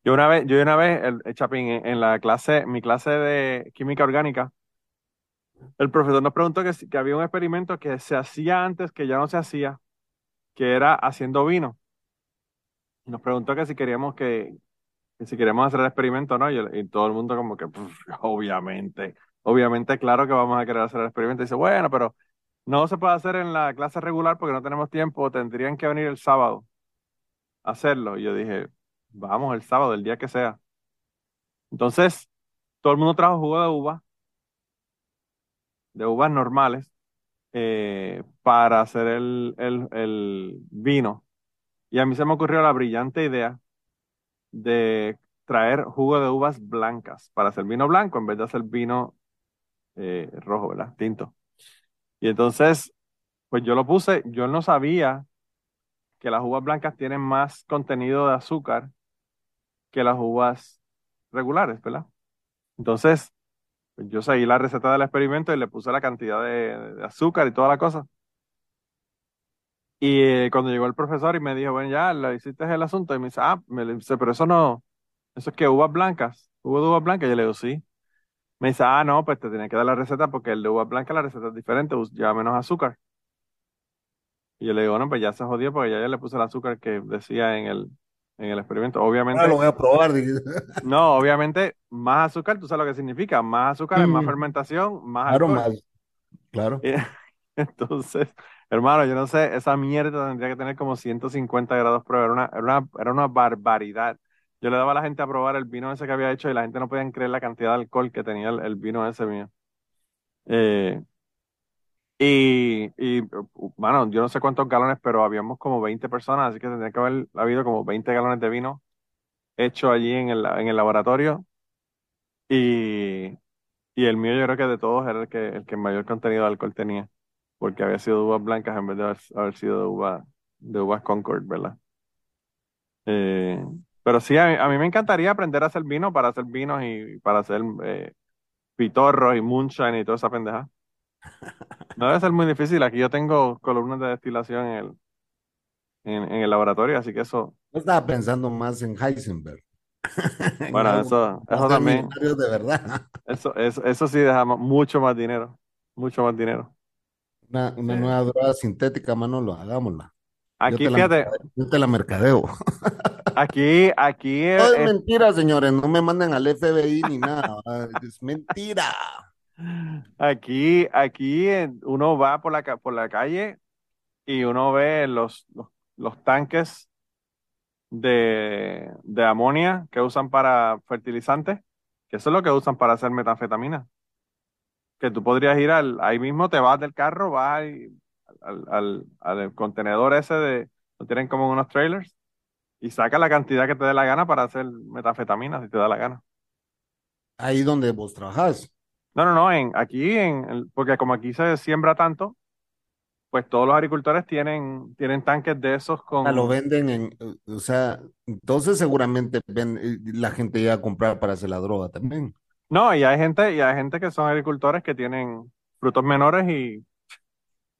yo una vez, yo una vez, el, el Chapín, en, en la clase, mi clase de química orgánica, el profesor nos preguntó que, que había un experimento que se hacía antes, que ya no se hacía, que era haciendo vino. Nos preguntó que si queríamos que, si queríamos hacer el experimento no, y, todo el mundo como que, "Puf, obviamente, obviamente, claro que vamos a querer hacer el experimento. Y dice, bueno, pero no se puede hacer en la clase regular porque no tenemos tiempo, tendrían que venir el sábado a hacerlo. Y yo dije, vamos el sábado, el día que sea. Entonces, todo el mundo trajo jugo de uva, de uvas normales, eh, para hacer el, el, el vino. Y a mí se me ocurrió la brillante idea de traer jugo de uvas blancas para hacer vino blanco en vez de hacer vino eh, rojo, ¿verdad? Tinto. Y entonces, pues yo lo puse, yo no sabía que las uvas blancas tienen más contenido de azúcar que las uvas regulares, ¿verdad? Entonces, yo seguí la receta del experimento y le puse la cantidad de, azúcar y toda la cosa. Y eh, cuando llegó el profesor y me dijo, bueno, ya, le hiciste el asunto, y me dice, ah, me dice, pero eso no, eso es que uvas blancas, hubo de uvas blancas, y yo le digo, sí. Me dice, ah, no, pues te tenía que dar la receta porque el de uvas blancas la receta es diferente, lleva menos azúcar. Y yo le digo, bueno, pues ya se jodió porque ya yo le puse el azúcar que decía en el, en el experimento. Ahora lo Obviamente, voy a probar. no, obviamente, más azúcar, tú sabes lo que significa, más azúcar es más Mm, fermentación, más Claro, alcohol. más. Claro. Y entonces, hermano, yo no sé, esa mierda tendría que tener como 150 grados prueba, era una, era una, era una barbaridad. Yo le daba a la gente a probar el vino ese que había hecho y la gente no podía creer la cantidad de alcohol que tenía el, el vino ese mío. Eh, y, y, bueno, yo no sé cuántos galones, pero habíamos como 20 personas, así que tendría que haber habido como 20 galones de vino hecho allí en el, en el laboratorio. Y, y el mío yo creo que de todos era el que, el que mayor contenido de alcohol tenía, porque había sido de uvas blancas en vez de haber, sido de uva, de uvas Concord, ¿verdad? Eh, pero sí, a mí, a mí me encantaría aprender a hacer vino para hacer vinos y para hacer eh, pitorros y moonshine y toda esa pendeja. No debe ser muy difícil. Aquí yo tengo columnas de destilación en el, en, en el laboratorio, así que eso, Yo estaba pensando más en Heisenberg. En bueno, eso, eso también, de verdad. eso, eso, eso sí deja mucho más dinero, mucho más dinero. Una, una Sí. nueva droga sintética, Manolo, hagámosla. Yo Aquí, te la, fíjate, mercadeo- yo te la mercadeo. aquí, aquí, es eh, mentira, señores. No me manden al FBI ni nada. Es mentira. Aquí, aquí uno va por la, por la calle y uno ve los, los, tanques de, de amonia que usan para fertilizantes, que eso es lo que usan para hacer metanfetamina. Que tú podrías ir al, ahí mismo, te vas del carro, vas al, al, al contenedor ese de, lo tienen como unos trailers, y sacas la cantidad que te dé la gana para hacer metanfetamina, si te da la gana. Ahí donde vos trabajás. No, no, no, en, aquí, en, porque como aquí se siembra tanto, pues todos los agricultores tienen, tienen tanques de esos Ah, Lo con... venden en, o sea, entonces seguramente ven, eh, la gente llega a comprar para hacer la droga también. No, y hay gente, y hay gente que son agricultores que tienen frutos menores y,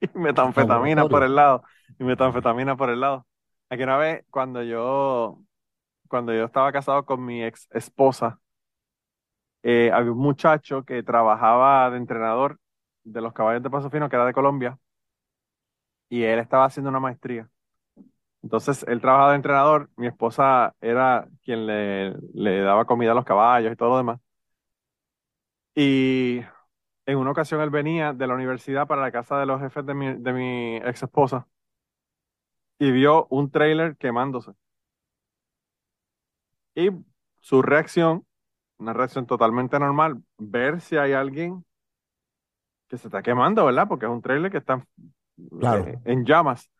y metanfetamina por el lado, y metanfetamina por el lado. Aquí una vez, cuando yo, cuando yo estaba casado con mi ex esposa, eh, había un muchacho que trabajaba de entrenador de los caballos de Paso Fino, que era de Colombia, y él estaba haciendo una maestría. Entonces, él trabajaba de entrenador, mi esposa era quien le, daba comida a los caballos y todo lo demás. Y en una ocasión él venía de la universidad para la casa de los jefes de mi, de mi ex esposa y vio un trailer quemándose. Y su reacción, una reacción totalmente normal, ver si hay alguien que se está quemando, ¿verdad? Porque es un trailer que está Claro. eh, en llamas.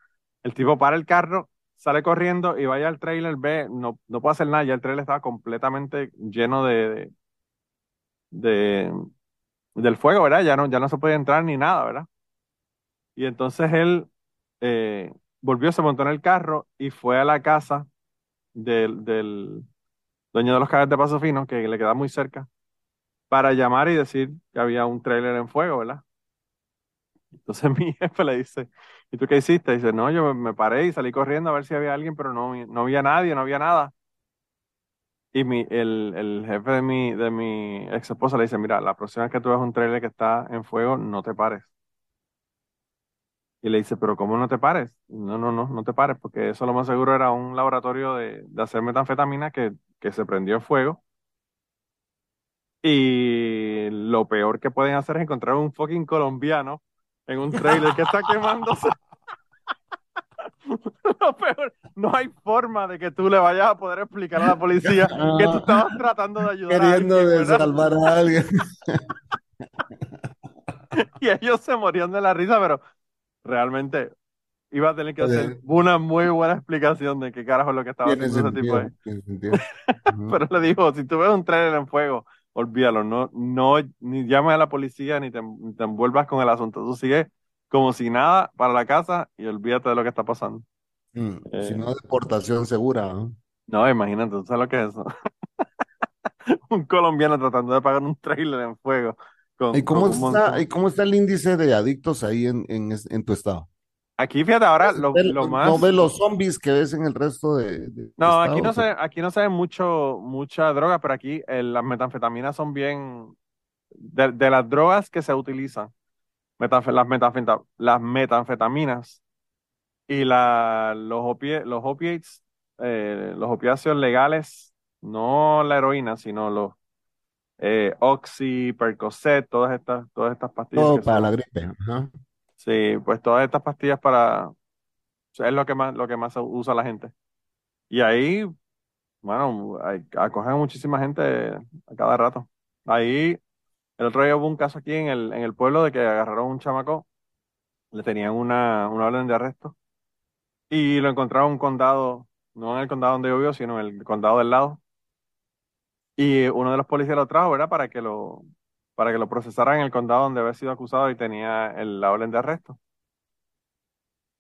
El tipo para el carro, sale corriendo y vaya al trailer, ve, no, no puede hacer nada, ya el trailer estaba completamente lleno de, de, de- del fuego, ¿verdad? Ya no, ya no se podía entrar ni nada, ¿verdad? Y entonces él eh, volvió, se montó en el carro y fue a la casa del, del dueño de los cables de Paso Fino, que le queda muy cerca, para llamar y decir que había un trailer en fuego, ¿verdad? Entonces mi jefe le dice, ¿y tú qué hiciste? Dice, no, yo me paré y salí corriendo a ver si había alguien, pero no, no había nadie, no había nada. Y mi, el, el jefe de mi, de mi ex esposa le dice, mira, la próxima vez que tú ves un trailer que está en fuego, no te pares. Y le dice, pero ¿cómo no te pares? No, no, no, no te pares, porque eso lo más seguro era un laboratorio de, de hacer metanfetamina que, que se prendió en fuego. Y lo peor que pueden hacer es encontrar un fucking colombiano en un trailer que está quemándose. Lo peor, no hay forma de que tú le vayas a poder explicar a la policía que tú estabas tratando de ayudar a Queriendo alguien, de salvar a alguien. Y ellos se morían de la risa, pero realmente iba a tener que Oye. hacer una muy buena explicación de qué carajo es lo que estaba haciendo ese tipo sentido. Pero le dijo, si tú ves un trailer en fuego, olvídalo, no, no, ni llames a la policía ni te, ni te envuelvas con el asunto. Tú sigues como si nada para la casa y olvídate de lo que está pasando. Mm, Eh. Si no, deportación segura. ¿no? No, imagínate, ¿tú sabes lo que es eso? Un colombiano tratando de pagar un trailer en fuego. Con, ¿Y cómo con está, y cómo está el índice de adictos ahí en, en, en tu estado? Aquí, fíjate, ahora lo, lo no más... ves los zombies que ves en el resto de, de No, aquí no se, aquí no se ve mucho, mucha droga, pero aquí eh, las metanfetaminas son bien, de, de las drogas que se utilizan, metanfe- las, metanfeta- las metanfetaminas y la, los, opie- los opiates, eh, los opiáceos legales, no la heroína, sino los eh, Oxy, Percocet, todas estas, todas estas pastillas Todo para son- la gripe. ajá. Sí, pues todas estas pastillas para, o sea, es lo que más, lo que más usa la gente. Y ahí, bueno, hay- acogen a muchísima gente a cada rato. Ahí, el otro día hubo un caso aquí en el, en el pueblo de que agarraron a un chamaco, le tenían una, una orden de arresto y lo encontraron en un condado, no en el condado donde yo vivo, sino en el condado del lado. Y uno de los policías lo trajo, ¿verdad? Para que lo, para que lo procesaran en el condado donde había sido acusado y tenía el, la orden de arresto.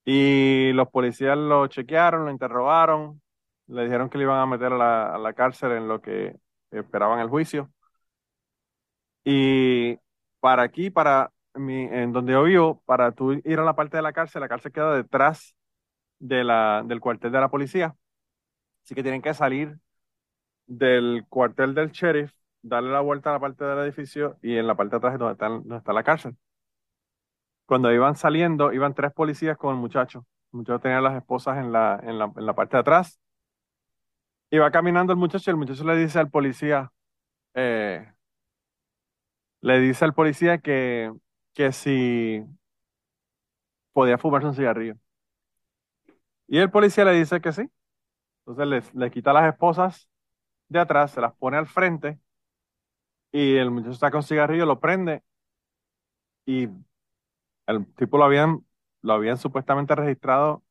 Y los policías lo chequearon, lo interrogaron, le dijeron que le iban a meter a la, a la cárcel en lo que esperaban el juicio. Y para aquí, para mi, en donde yo vivo, para tú ir a la parte de la cárcel, la cárcel queda detrás de la, del cuartel de la policía. Así que tienen que salir del cuartel del sheriff, darle la vuelta a la parte del edificio y en la parte de atrás donde está, donde está la cárcel. Cuando iban saliendo, iban tres policías con el muchacho. El muchacho tenía las esposas en la, en la, en la parte de atrás. Iba caminando el muchacho y el muchacho le dice al policía, eh, le dice al policía que, que si podía fumarse un cigarrillo. Y el policía le dice que sí. Entonces le, le quita las esposas de atrás, se las pone al frente y el muchacho está con cigarrillo, lo prende y el tipo lo habían, lo habían supuestamente registrado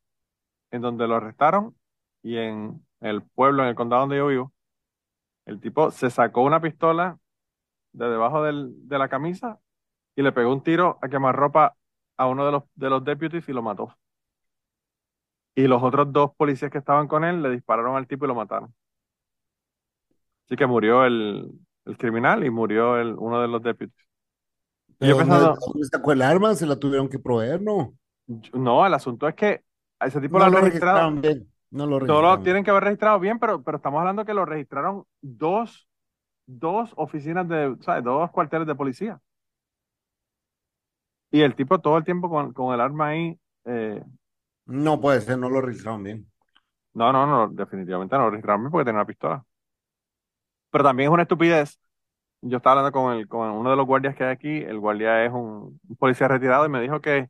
en donde lo arrestaron y en el pueblo, en el condado donde yo vivo. El tipo se sacó una pistola de debajo del- de la camisa y le pegó un tiro a quemarropa a uno de los, de los deputies y lo mató. Y los otros dos policías que estaban con él le dispararon al tipo y lo mataron. Así que murió el, el criminal y murió el, uno de los deputies. Y yo Pero no, pensando, ¿dónde sacó el arma? Se la tuvieron que proveer, ¿no? no, el asunto es que a ese tipo No lo lo han registrado. registraron bien. No lo No lo registraron. tienen que haber registrado bien, pero, pero estamos hablando que lo registraron dos, dos oficinas de, ¿sabes? Dos cuarteles de policía. Y el tipo todo el tiempo con, con el arma ahí. eh, No puede ser, no lo registraron bien. no, no, no, definitivamente no lo registraron bien porque tenía una pistola. Pero también es una estupidez. Yo estaba hablando con, el, con uno de los guardias que hay aquí. El guardia es un, policía retirado y me dijo que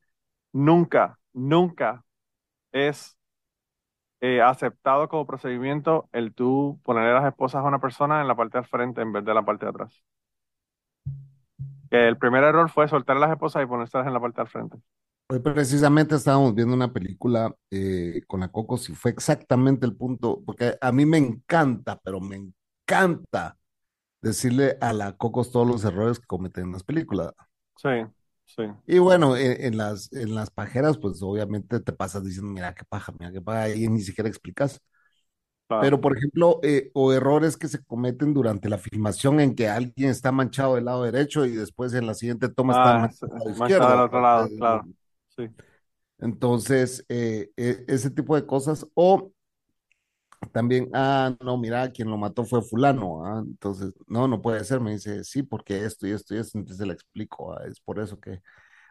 nunca, nunca es eh, aceptado como procedimiento el tú ponerle las esposas a una persona en la parte del frente en vez de la parte de atrás. El primer error fue soltar las esposas y ponérselas en la parte del frente. Hoy precisamente estábamos viendo una película eh, con la Coco, si fue exactamente el punto, porque a mí me encanta, pero me encanta decirle a la Cocos todos los errores que cometen en las películas. Sí, sí. Y bueno, en, en las, en las pajeras, pues obviamente te pasas diciendo, mira qué paja, mira qué paja, y ni siquiera explicas. claro. Pero, por ejemplo, eh, o errores que se cometen durante la filmación en que alguien está manchado del lado derecho y después en la siguiente toma está Ah, manchado del izquierdo. del otro lado, claro. Sí. Entonces, eh, e- ese tipo de cosas. O también, ah, no, mira, quien lo mató fue fulano. ah, Entonces, no, no puede ser. Me dice, sí, porque esto y esto y esto. Entonces le explico, ah, es por eso que...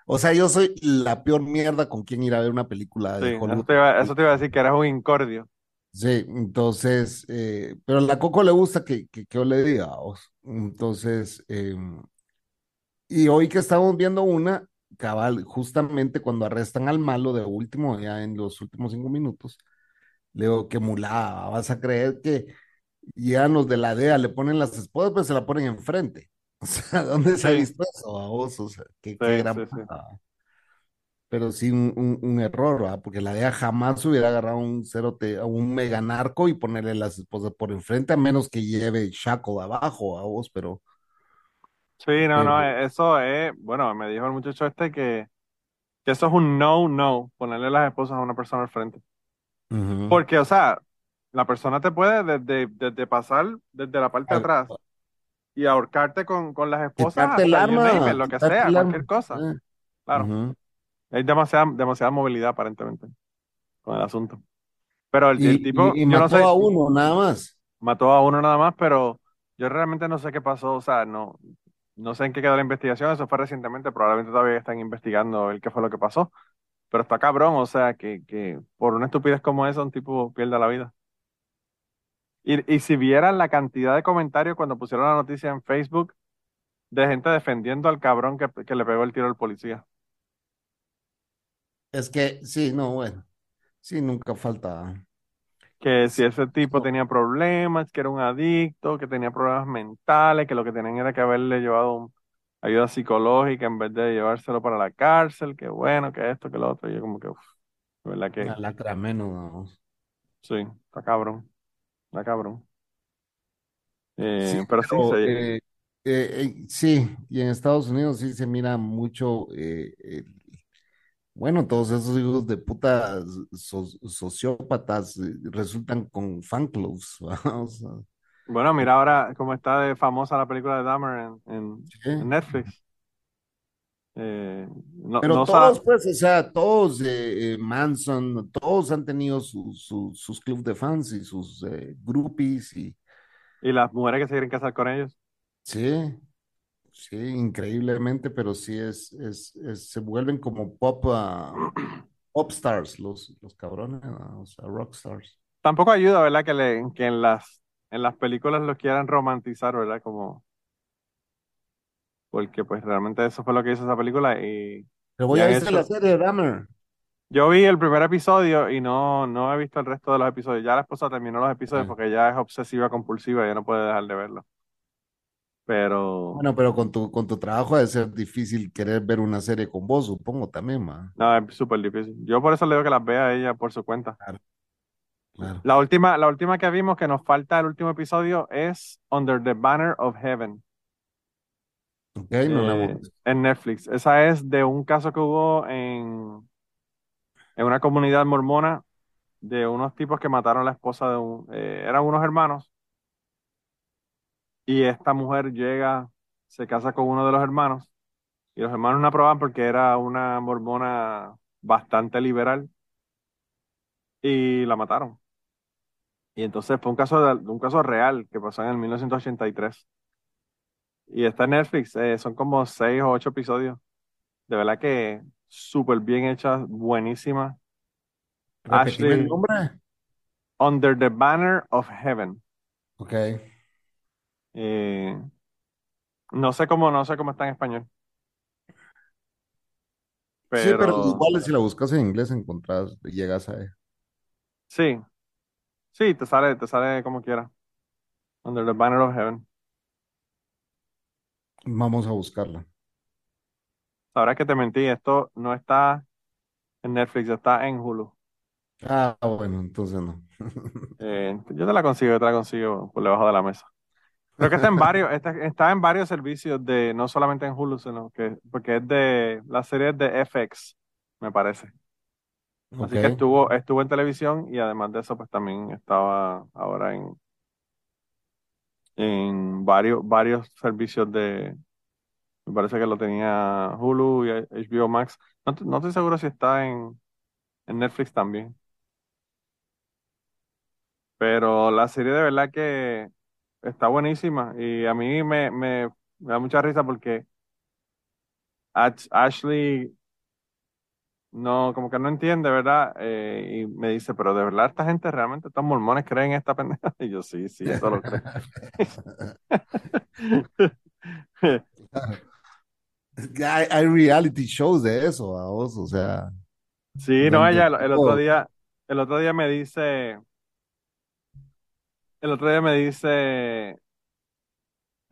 O sea, yo soy la peor mierda con quien ir a ver una película Sí, de eso Hollywood. te iba, eso te iba a decir que eres un incordio. Sí, entonces, eh, pero a la Coco le gusta que, que, que yo le diga. Entonces, eh, y hoy que estamos viendo una, cabal, justamente cuando arrestan al malo de último, ya en los últimos cinco minutos, le digo, que mulada, vas a creer que llegan los de la DEA, le ponen las esposas, pues se la ponen enfrente. O sea, ¿dónde se ha visto eso, a vos? O sea, qué, qué Sí, gran sí. Pero sí un, un- un error, ¿verdad? Porque la DEA jamás hubiera agarrado un cerote, un mega narco y ponerle las esposas por enfrente, a menos que lleve shackle abajo a vos, pero, Sí, no, no, pero, eso es, bueno, me dijo el muchacho este que, que eso es un no, no, ponerle las esposas a una persona al frente. Porque, o sea, la persona te puede desde, desde pasar desde la parte de atrás y ahorcarte con, con las esposas el hasta name arma, lo que sea, el cualquier cosa. eh, Claro, ujú. hay demasiada, demasiada movilidad aparentemente con el asunto. Pero el, el Y, tipo, y, y yo no mató sé, a uno, nada más. mató a uno nada más, pero yo realmente no sé qué pasó, o sea, no, no sé en qué quedó la investigación, eso fue recientemente, probablemente todavía están investigando el qué fue lo que pasó, pero está cabrón, o sea, que, que por una estupidez como esa un tipo pierda la vida. Y, y si vieran la cantidad de comentarios cuando pusieron la noticia en Facebook de gente defendiendo al cabrón que, que le pegó el tiro al policía. Es que, sí, no, bueno, sí, nunca falta. Que si ese tipo no, tenía problemas, que era un adicto, que tenía problemas mentales, que lo que tenían era que haberle llevado un- ayuda psicológica en vez de llevárselo para la cárcel, que bueno, que esto, que lo otro. Y yo como que, uff, verdad que una lacra menos, vamos. sí, está cabrón, está cabrón. Sí, Eh, pero sí, se, eh, eh, eh, sí, y en Estados Unidos sí se mira mucho, bueno, todos esos hijos de puta so- sociópatas resultan con fan clubs, ¿va? O sea, bueno, mira ahora cómo está de famosa la película de Dahmer en, en, sí. en Netflix. Eh, no, Pero no todos, pues, o sea, todos, eh, eh, Manson, todos han tenido su- su- sus clubes de fans y sus groupies y y las mujeres que se quieren casar con ellos. sí, sí, increíblemente, pero sí es, es, es- se vuelven como pop, ah, pop stars los, los cabrones, ah, o sea, rock stars. Tampoco ayuda, ¿verdad? Que, le, que en las, en las películas lo quieran romantizar, ¿verdad? Como, porque pues realmente eso fue lo que hizo esa película y, Pero voy y a viste la serie de Dahmer. Yo vi el primer episodio y no, no he visto el resto de los episodios. Ya la esposa terminó los episodios Ah, porque ya es obsesiva compulsiva, ya no puede dejar de verlo. Pero, Bueno, pero con tu, con tu trabajo debe ser difícil querer ver una serie con vos, supongo también, ma. no, es súper difícil. Yo por eso le digo que las vea ella por su cuenta. Claro, claro. La última, la última que vimos que nos falta el último episodio es Under the Banner of Heaven. Ok, no eh, en Netflix. Esa es de un caso que hubo en, en una comunidad mormona de unos tipos que mataron a la esposa de un, eh, eran unos hermanos, y esta mujer llega, se casa con uno de los hermanos, y los hermanos no aprobaban porque era una mormona bastante liberal, y la mataron. Y entonces fue un caso de, un caso real que pasó en el 1983. Y está en Netflix, eh, son como seis o ocho episodios. De verdad que súper bien hechas, buenísimas. Repetime el Ashley, nombre. Under the Banner of Heaven. Ok. Eh, no sé cómo, no sé cómo está en español, Sí, pero pero igual si la buscas en inglés encontrás, llegas a ella. sí, sí, te sale, te sale como quiera. Under the Banner of Heaven. Vamos a buscarla. Sabrás que te mentí, esto no está en Netflix, está en Hulu. Ah, bueno, entonces no. Eh, yo te la consigo, yo te la consigo por debajo de la mesa. Creo que está en varios, está, está en varios servicios de, no solamente en Hulu, sino que, porque es de, la serie es de FX, me parece. Así que estuvo, estuvo en televisión y además de eso, pues también estaba ahora en, en varios, varios servicios de, me parece que lo tenía Hulu y HBO Max. No, no estoy seguro si está en, en Netflix también. Pero la serie de verdad que está buenísima y a mí me, me, me da mucha risa porque Ash- Ashley no, como que no entiende, ¿verdad? Eh, y me dice, pero de verdad esta gente realmente, estos mormones creen esta pendeja. Y yo, sí, sí, eso lo creo. Hay, hay reality shows de eso, vos, o sea, Sí, no, ella el, el otro día, el otro día me dice, el otro día me dice,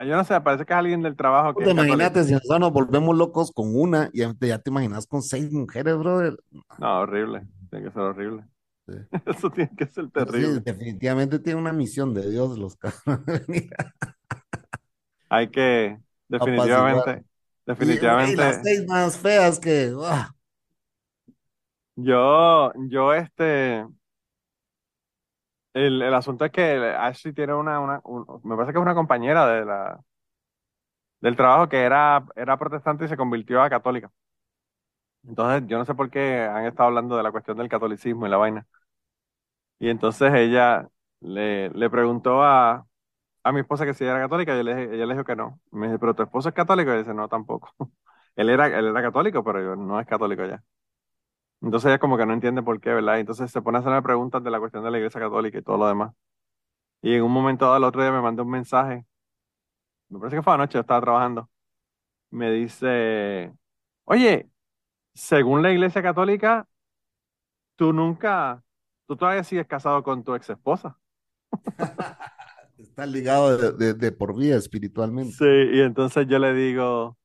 yo no sé, parece que es alguien del trabajo que Te es católico. imagínate si nosotros nos volvemos locos con una y ya te, imaginas con seis mujeres, brother. No, horrible, tiene que ser horrible. Sí. Eso tiene que ser Sí, terrible. definitivamente tiene una misión de Dios los. Hay que, definitivamente, Y, güey, las definitivamente, seis más feas que. ah, yo, yo este, el, el asunto es que Ashley tiene una, una, un- me parece que es una compañera de la, del trabajo que era, era protestante y se convirtió a católica. Entonces, yo no sé por qué han estado hablando de la cuestión del catolicismo y la vaina. Y entonces ella le, le preguntó a, a mi esposa que si era católica y ella le, ella le dijo que no. Me dice, pero tu esposo es católico y dice, no, tampoco. Él era, él era católico, pero yo, no es católico ya. Entonces ella como que no entiende por qué, ¿verdad? Y entonces se pone a hacerme preguntas de la cuestión de la iglesia católica y todo lo demás. Y en un momento dado, el otro día me mandó un mensaje, me parece que fue anoche, yo estaba trabajando. Me dice, oye, según la iglesia católica, tú nunca, tú todavía sigues casado con tu ex esposa. Está ligado de, de- de por vida espiritualmente. Sí, y entonces yo le digo,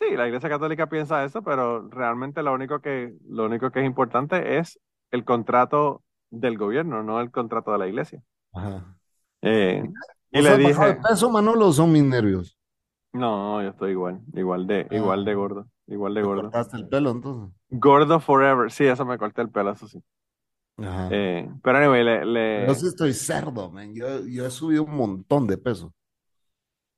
sí, la iglesia católica piensa eso, pero realmente lo único que, lo único que es importante es el contrato del gobierno, no el contrato de la iglesia. Ajá. Eh, y ¿Vos le has bajado de dije, peso, Manolo, o son mis nervios? no, yo estoy igual, igual de, Ah. igual de gordo, igual de ¿Te gordo. cortaste el pelo entonces? Gordo forever, sí, eso me corté el pelo, eso sí. Ajá. Eh, pero anyway, le, le- Yo sí estoy cerdo, man. Yo, yo he subido un montón de peso.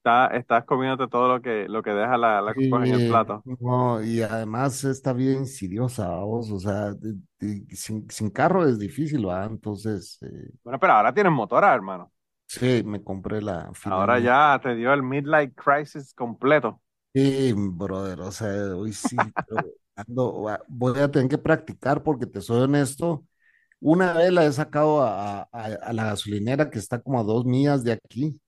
Está- estás comiéndote todo lo que, lo que deja la, la copa en el plato. no, y además esta vida insidiosa, vos, o sea, de- de- sin, sin carro es difícil, ¿va? Entonces, eh, Bueno, pero ahora tienes motora, hermano. sí, me compré la Ahora finalmente. ya te dio el midlife crisis completo. Sí, brother, o sea, hoy sí, pero ando- voy a tener que practicar porque te soy honesto. Una vez la he sacado a, a- a la gasolinera que está como a dos millas de aquí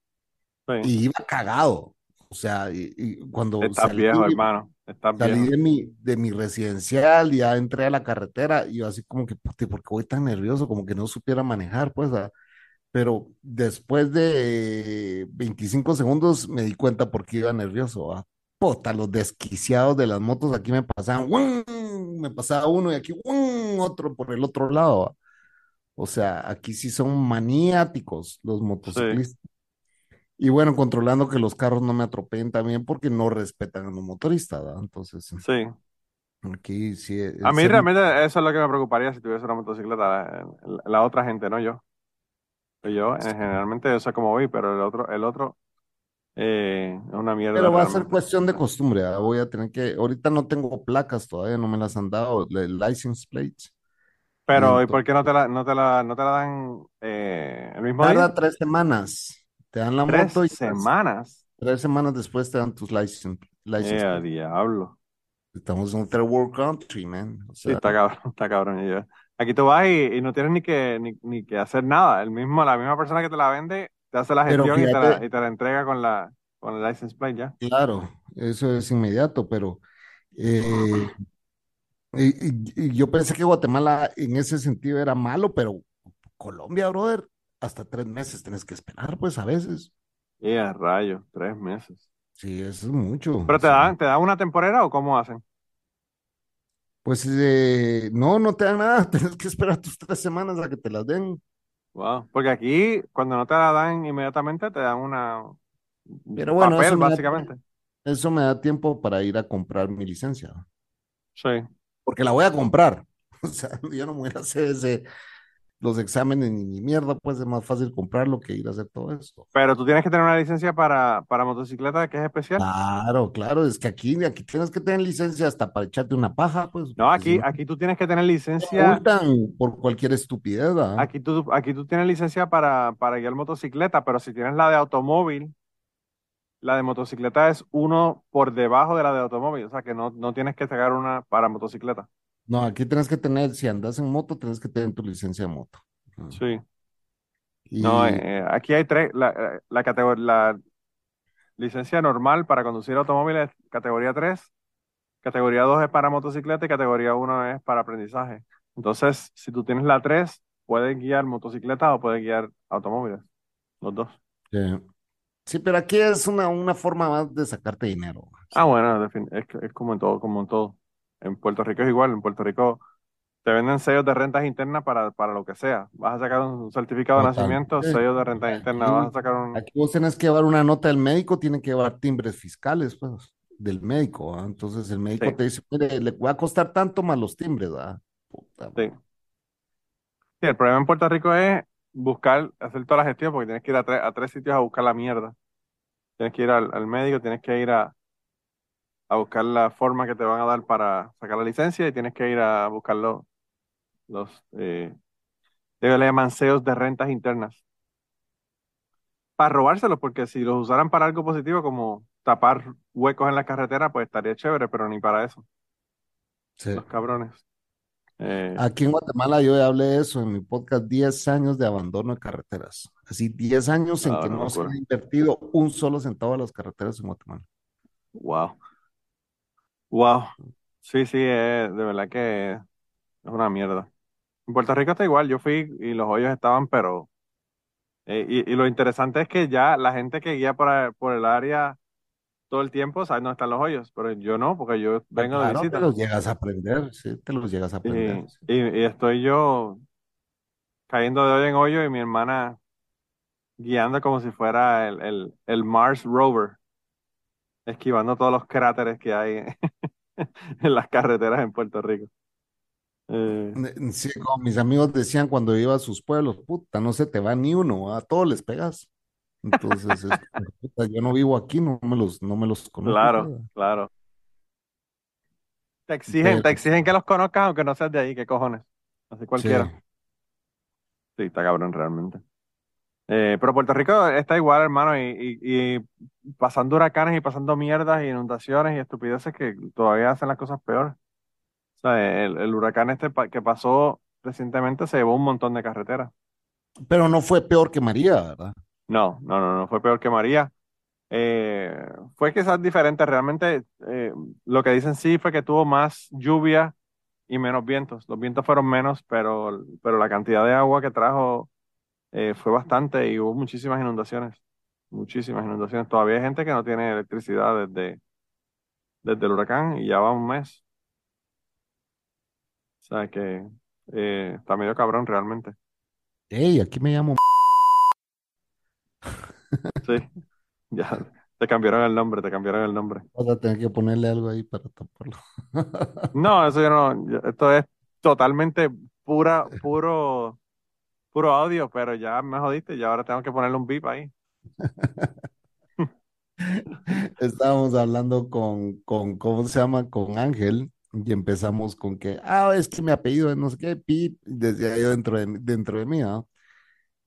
Sí. y iba cagado. O sea, y, y cuando Estás salí, viejo, hermano. Estás salí viejo. de mi, de mi residencial, ya entré a la carretera y yo así como que, "Puti, ¿por qué voy tan nervioso? Como que no supiera manejar, pues. ah". Pero después de 25 segundos me di cuenta por qué iba nervioso. ah. Puta, los desquiciados de las motos aquí me pasaban, me pasaba uno y aquí otro por el otro lado. ah. O sea, aquí sí son maniáticos los motociclistas. Y bueno, controlando que los carros no me atropellen también porque no respetan a los motoristas, ¿verdad? Entonces, Sí. aquí sí. A mí ser- realmente eso es lo que me preocuparía si tuviese una motocicleta. La, la- la otra gente, no yo. Yo, eh, generalmente, yo sé cómo voy, pero el otro, el otro eh, es una mierda Pero va a ser realmente. cuestión de costumbre, ¿verdad? Voy a tener que, ahorita no tengo placas todavía, no me las han dado, la- license plates. Pero, ¿y Y por qué no te la, no te la, no te la dan eh, el mismo Tarda día? tres semanas. Te dan la Tres moto y tres, semanas. tres semanas después te dan tus license, license plates. diablo. Estamos en un third world country, man. O Sí, está cabrón, está cabrón. y yo- Aquí tú vas y, y no tienes ni que, ni, ni que hacer nada. El mismo, la misma persona que te la vende te hace la gestión y te la, fíjate, y te la entrega con la, con el license plate ya. claro, eso es inmediato, pero eh, y yo pensé que Guatemala en ese sentido era malo, pero Colombia, brother, hasta tres meses tienes que esperar, pues a veces. Y a rayo, tres meses. Sí, eso es mucho. ¿Pero te sea. dan, te dan una temporera o cómo hacen? Pues eh, no, no te dan nada, tienes que esperar tus tres semanas a que te las den. Wow. Porque aquí, cuando no te la dan inmediatamente, te dan una un Pero bueno, papel, eso me da, básicamente. eso me da tiempo para ir a comprar mi licencia, Sí. porque la voy a comprar. O sea, yo no me voy a hacer ese, los exámenes ni mi mierda, pues es más fácil comprarlo que ir a hacer todo eso. Pero tú tienes que tener una licencia para, para motocicleta que es especial. Claro, claro, es que aquí, aquí tienes que tener licencia hasta para echarte una paja, pues. No, aquí, aquí tú tienes que tener te licencia. multan por cualquier estupidez, ¿verdad? Aquí tú, aquí tú tienes licencia para, para guiar motocicleta, pero si tienes la de automóvil, la de motocicleta es uno por debajo de la de automóvil. O sea que no, no tienes que sacar una para motocicleta. No, aquí tienes que tener, si andas en moto, tienes que tener tu licencia de moto. Ajá. Sí. No, Y eh, aquí hay tres. La, eh, la, categor- la licencia normal para conducir automóviles, categoría 3, categoría 2 es para motocicleta y categoría 1 es para aprendizaje. Entonces, si tú tienes la 3, puedes guiar motocicleta o puedes guiar automóviles, los dos. eh, sí, pero aquí es una, una forma más de sacarte dinero. Ah, bueno, es, es como en todo, como en todo. En Puerto Rico es igual, en Puerto Rico te venden sellos de rentas internas para, para lo que sea. Vas a sacar un certificado de nacimiento, sellos de rentas internas, vas a sacar un... Aquí vos tenés que llevar una nota del médico, tiene que llevar timbres fiscales, pues, del médico, ¿ah? Entonces el médico Sí, te dice, mire, le va a costar tanto más los timbres, ¿ah? Puta sí. madre. Sí, el problema en Puerto Rico es buscar, hacer toda la gestión, porque tienes que ir a, tres a tres sitios a buscar la mierda. Tienes que ir al, al médico, tienes que ir a, a buscar la forma que te van a dar para sacar la licencia y tienes que ir a buscar los, los eh, le llaman sellos de rentas internas. Para robárselos, porque si los usaran para algo positivo, como tapar huecos en la carretera, pues estaría chévere, pero ni para eso, Sí. los cabrones. Eh, Aquí en Guatemala yo ya hablé de eso en mi podcast, 10 años de abandono de carreteras. Así, 10 años en que no se ha invertido un solo centavo a las carreteras en Guatemala. Wow. Wow. Sí, sí, eh, de verdad que es una mierda. En Puerto Rico está igual, yo fui y los hoyos estaban, pero... eh, y, y lo interesante es que ya la gente que guía por, a- por el área todo el tiempo sabe dónde están los hoyos, pero yo no, porque yo Pero vengo de claro, te visita. los llegas a aprender, sí, te los llegas a Y, aprender. sí. y, y estoy yo cayendo de hoyo en hoyo y mi hermana guiando como si fuera el, el, el Mars Rover, esquivando todos los cráteres que hay en las carreteras en Puerto Rico. Eh, Sí, como mis amigos decían cuando iba a sus pueblos, puta, no se te va ni uno, a todos les pegas. Entonces, es como, puta, yo no vivo aquí, no me los, no me los conozco. claro, claro. Te exigen, te exigen que los conozcas aunque no seas de ahí, qué cojones. Así sí, cualquiera. Sí, está cabrón realmente. Eh, pero Puerto Rico está igual, hermano, y, y, y pasando huracanes y pasando mierdas y inundaciones y estupideces que todavía hacen las cosas peor. O sea, el, el huracán este que pasó recientemente se llevó un montón de carreteras. pero no fue peor que María, ¿verdad? No, no, no, no fue peor que María. Eh, fue quizás diferente. Realmente eh, lo que dicen sí fue que tuvo más lluvia y menos vientos. Los vientos fueron menos, pero, pero la cantidad de agua que trajo eh, fue bastante y hubo muchísimas inundaciones. Muchísimas inundaciones. Todavía hay gente que no tiene electricidad desde, desde el huracán y ya va un mes. O sea que eh, está medio cabrón realmente. Ey, aquí me llamo. Sí, ya te cambiaron el nombre, te cambiaron el nombre. Vas a tener que ponerle algo ahí para taparlo. No, eso yo no, esto es totalmente pura, puro, puro audio, pero ya me jodiste, ya ahora tengo que ponerle un beep ahí. Estábamos hablando con, con, ¿cómo se llama? Con Ángel y empezamos con que, ah, es que mi apellido es no sé qué, Pip, desde ahí dentro de, dentro de mí, ¿ah?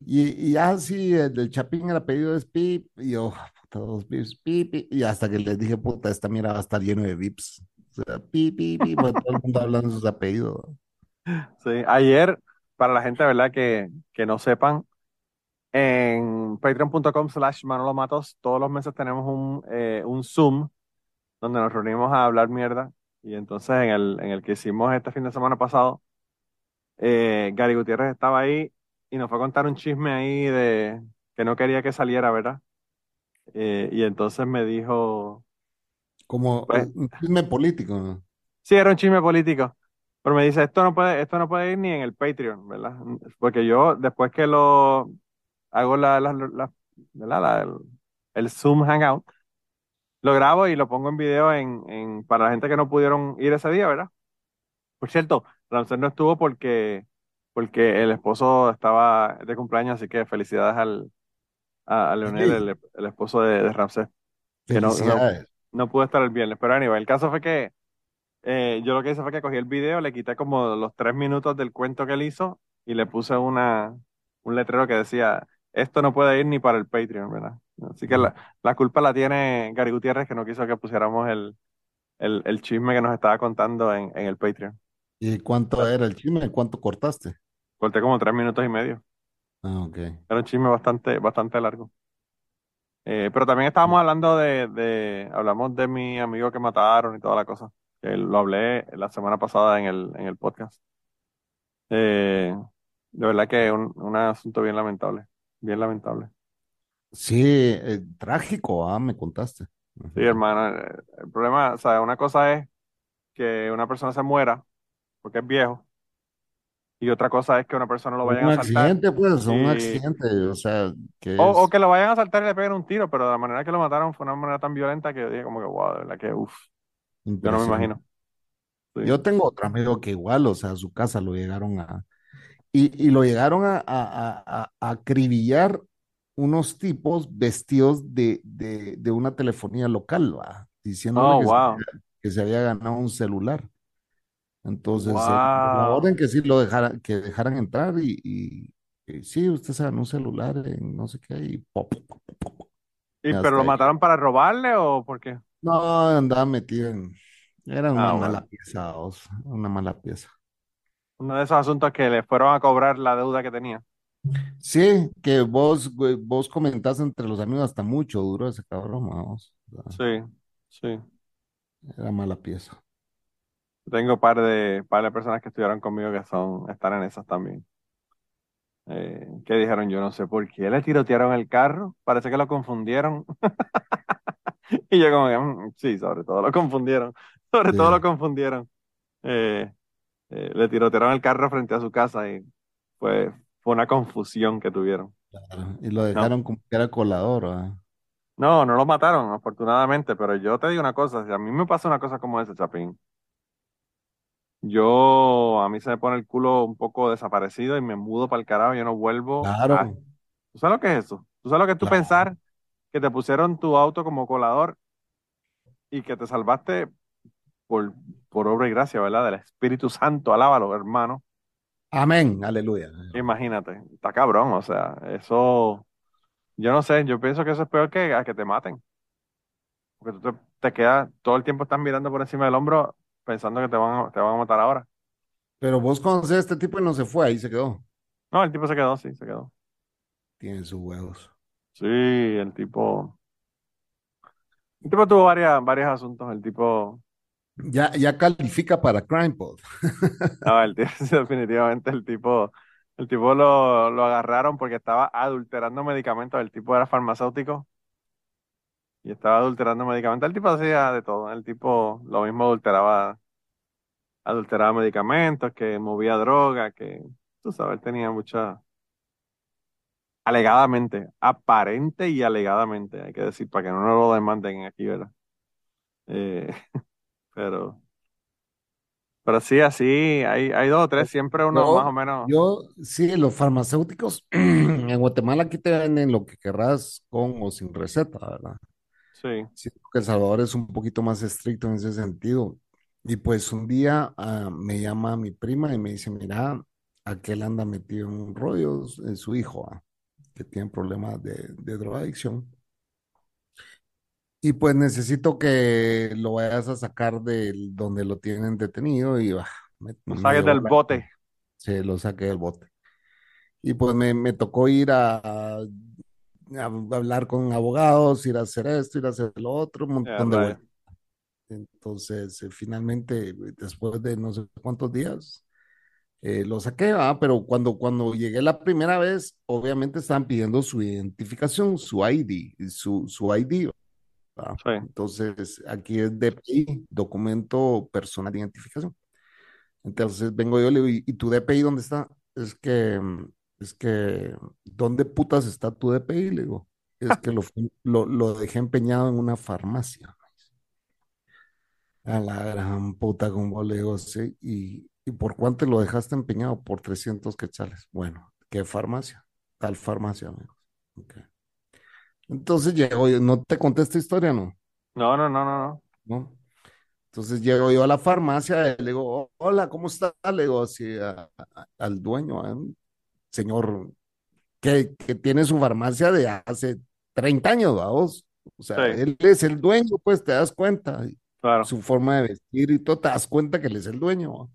Y, y así, el del Chapín, el apellido es Pip, y yo, "Ah, puta, dos Pips, Pip, Pip", y hasta que les dije, puta, esta mira va a estar lleno de Vips. O sea, Pip, Pip, Pip, todo el mundo hablando de sus apellidos. ¿ah? Sí, ayer, para la gente, ¿verdad? Que, que no sepan, en patreon.com slash Manolo Matos, todos los meses tenemos un, eh, un Zoom donde nos reunimos a hablar mierda. Y entonces en el, en el que hicimos este fin de semana pasado, eh, Gary Gutiérrez estaba ahí y nos fue a contar un chisme ahí de que no quería que saliera, ¿verdad? Eh, y entonces me dijo, Como pues, un chisme político, sí, era un chisme político. Pero me dice, esto no puede, esto no puede ir ni en el Patreon, ¿verdad? Porque yo, después que lo hago la, la, la- ¿verdad? La- el, el Zoom Hangout, lo grabo y lo pongo en video en, en, para la gente que no pudieron ir ese día, ¿verdad? Por cierto, Ramsés no estuvo porque, porque el esposo estaba de cumpleaños, así que felicidades al, a, a Leonel, el, el esposo de, de Ramsés, que no, no, no pudo estar el viernes. Pero anyway, el caso fue que eh, yo lo que hice fue que cogí el video, le quité como los tres minutos del cuento que él hizo y le puse una, un letrero que decía, esto no puede ir ni para el Patreon, ¿verdad? Así que la, la culpa la tiene Gary Gutiérrez, que no quiso que pusiéramos el, el, el chisme que nos estaba contando en, en el Patreon. ¿Y cuánto era el chisme? ¿Cuánto cortaste? Corté como tres minutos y medio. Ah, ok. Era un chisme bastante, bastante largo. Eh, pero también estábamos hablando de, de, hablamos de mi amigo que mataron y toda la cosa. Que lo hablé la semana pasada en el, en el podcast. Eh, de verdad que es un, un asunto bien lamentable. Bien lamentable. Sí, eh, trágico, ah, me contaste. Sí, hermano. eh, El problema, o sea, una cosa es que una persona se muera porque es viejo. Y otra cosa es que una persona lo Un vayan a asaltar. accidente, pues, un y- accidente, o sea, que O, o es- que lo vayan a asaltar y le peguen un tiro, pero de la manera que lo mataron fue una manera tan violenta que yo dije como que, wow, de verdad que, uff, yo no me imagino. Sí. Yo tengo otro amigo que igual, o sea, a su casa lo llegaron a, y, y lo llegaron a, a, a- acribillar unos tipos vestidos de, de, de una telefonía local, ¿va? Diciéndole Oh, que, se wow. había, que se había ganado un celular. Entonces, eh, la orden que sí lo dejaran, que dejaran entrar y, y, y sí, usted se ganó un celular en no sé qué, y pop, pop, pop, pop. ¿Y pero lo ahí. mataron para robarle o por qué? No, andaba metido en, era una Ah, mala pieza, una mala pieza. Uno de esos asuntos que le fueron a cobrar la deuda que tenía. Sí, que vos, güey, vos comentás entre los amigos hasta mucho duro ese cabrón, vamos. O sea, Sí, sí. era mala pieza. Tengo par de, par de personas que estuvieron conmigo que son, están en esas también. Eh, que dijeron, yo no sé por qué le tirotearon el carro, parece que lo confundieron. Y yo como que, "Mm, sí, sobre todo lo confundieron, sobre todo lo confundieron. Eh, eh, le tirotearon el carro frente a su casa y fue, fue una confusión que tuvieron. Claro, Y lo dejaron como que era colador. No, no lo mataron, afortunadamente, pero yo te digo una cosa, si a mí me pasa una cosa como esa, Chapín, yo, a mí se me pone el culo un poco desaparecido y me mudo para el carajo, yo no vuelvo a... Claro, ¿Tú sabes lo que es eso? ¿Tú sabes lo que es tú Claro. pensar que te pusieron tu auto como colador y que te salvaste por, por obra y gracia, ¿verdad? Del Espíritu Santo, alábalo, hermano. amén, aleluya. Imagínate, está cabrón, o sea, eso, yo no sé, yo pienso que eso es peor que a que te maten. Porque tú te, te quedas, todo el tiempo estás mirando por encima del hombro pensando que te van a, te van a matar ahora. Pero vos conoces a este tipo y no se fue, ahí se quedó. No, el tipo se quedó, sí, se quedó. Tiene sus huevos. Sí, el tipo, el tipo tuvo varias, varios asuntos, el tipo, Ya, ya califica para CrimePod. no, el tipo, sí, definitivamente el tipo, el tipo lo, lo agarraron porque estaba adulterando medicamentos, el tipo era farmacéutico y estaba adulterando medicamentos, el tipo hacía de todo, el tipo lo mismo adulteraba, adulteraba medicamentos, que movía droga, que, tú sabes, él tenía mucha, alegadamente, aparente y alegadamente, hay que decir, para que no lo demanden aquí, ¿verdad? Eh, pero, pero sí, así, hay, hay dos o tres, siempre uno más o menos, Yo, sí, los farmacéuticos en Guatemala aquí te venden lo que querrás con o sin receta, ¿verdad? sí, Siento que El Salvador es un poquito más estricto en ese sentido. Y pues un día ah, me llama mi prima y me dice, mira, aquel anda metido en un rollo, es su hijo, ah, que tiene problemas de, de drogadicción. Y pues necesito que lo vayas a sacar de donde lo tienen detenido y no me saques del la- bote. se lo saqué del bote. Y pues me, me tocó ir a, a- a hablar con abogados, ir a hacer esto, ir a hacer lo otro, un montón de vueltas. Entonces, eh, finalmente, después de no sé cuántos días, eh, lo saqué, ¿verdad? Pero cuando, cuando llegué la primera vez, obviamente estaban pidiendo su identificación, su ID, su, su ID. Sí. Entonces, aquí es DPI, documento personal de identificación. Entonces vengo yo y le digo, ¿y, tu DPI dónde está? Es que, mm, es que, ¿dónde putas está tu DPI? Le digo, es que lo, lo, lo dejé empeñado en una farmacia. A la gran puta, como le digo, sí. ¿Y, y por cuánto lo dejaste empeñado? Por 300 quetzales. Bueno, ¿qué farmacia? Tal farmacia, amigos. Entonces llego yo, no te conté esta historia, ¿no? No, no, no, no, no. ¿No? Entonces llego yo a la farmacia y le digo, hola, ¿cómo está? Le digo así a- a- al dueño, a un señor que, que tiene su farmacia de hace 30 años, vamos. O sea, Sí, él es el dueño, pues te das cuenta. claro. Su forma de vestir y todo, te das cuenta que él es el dueño. ¿va?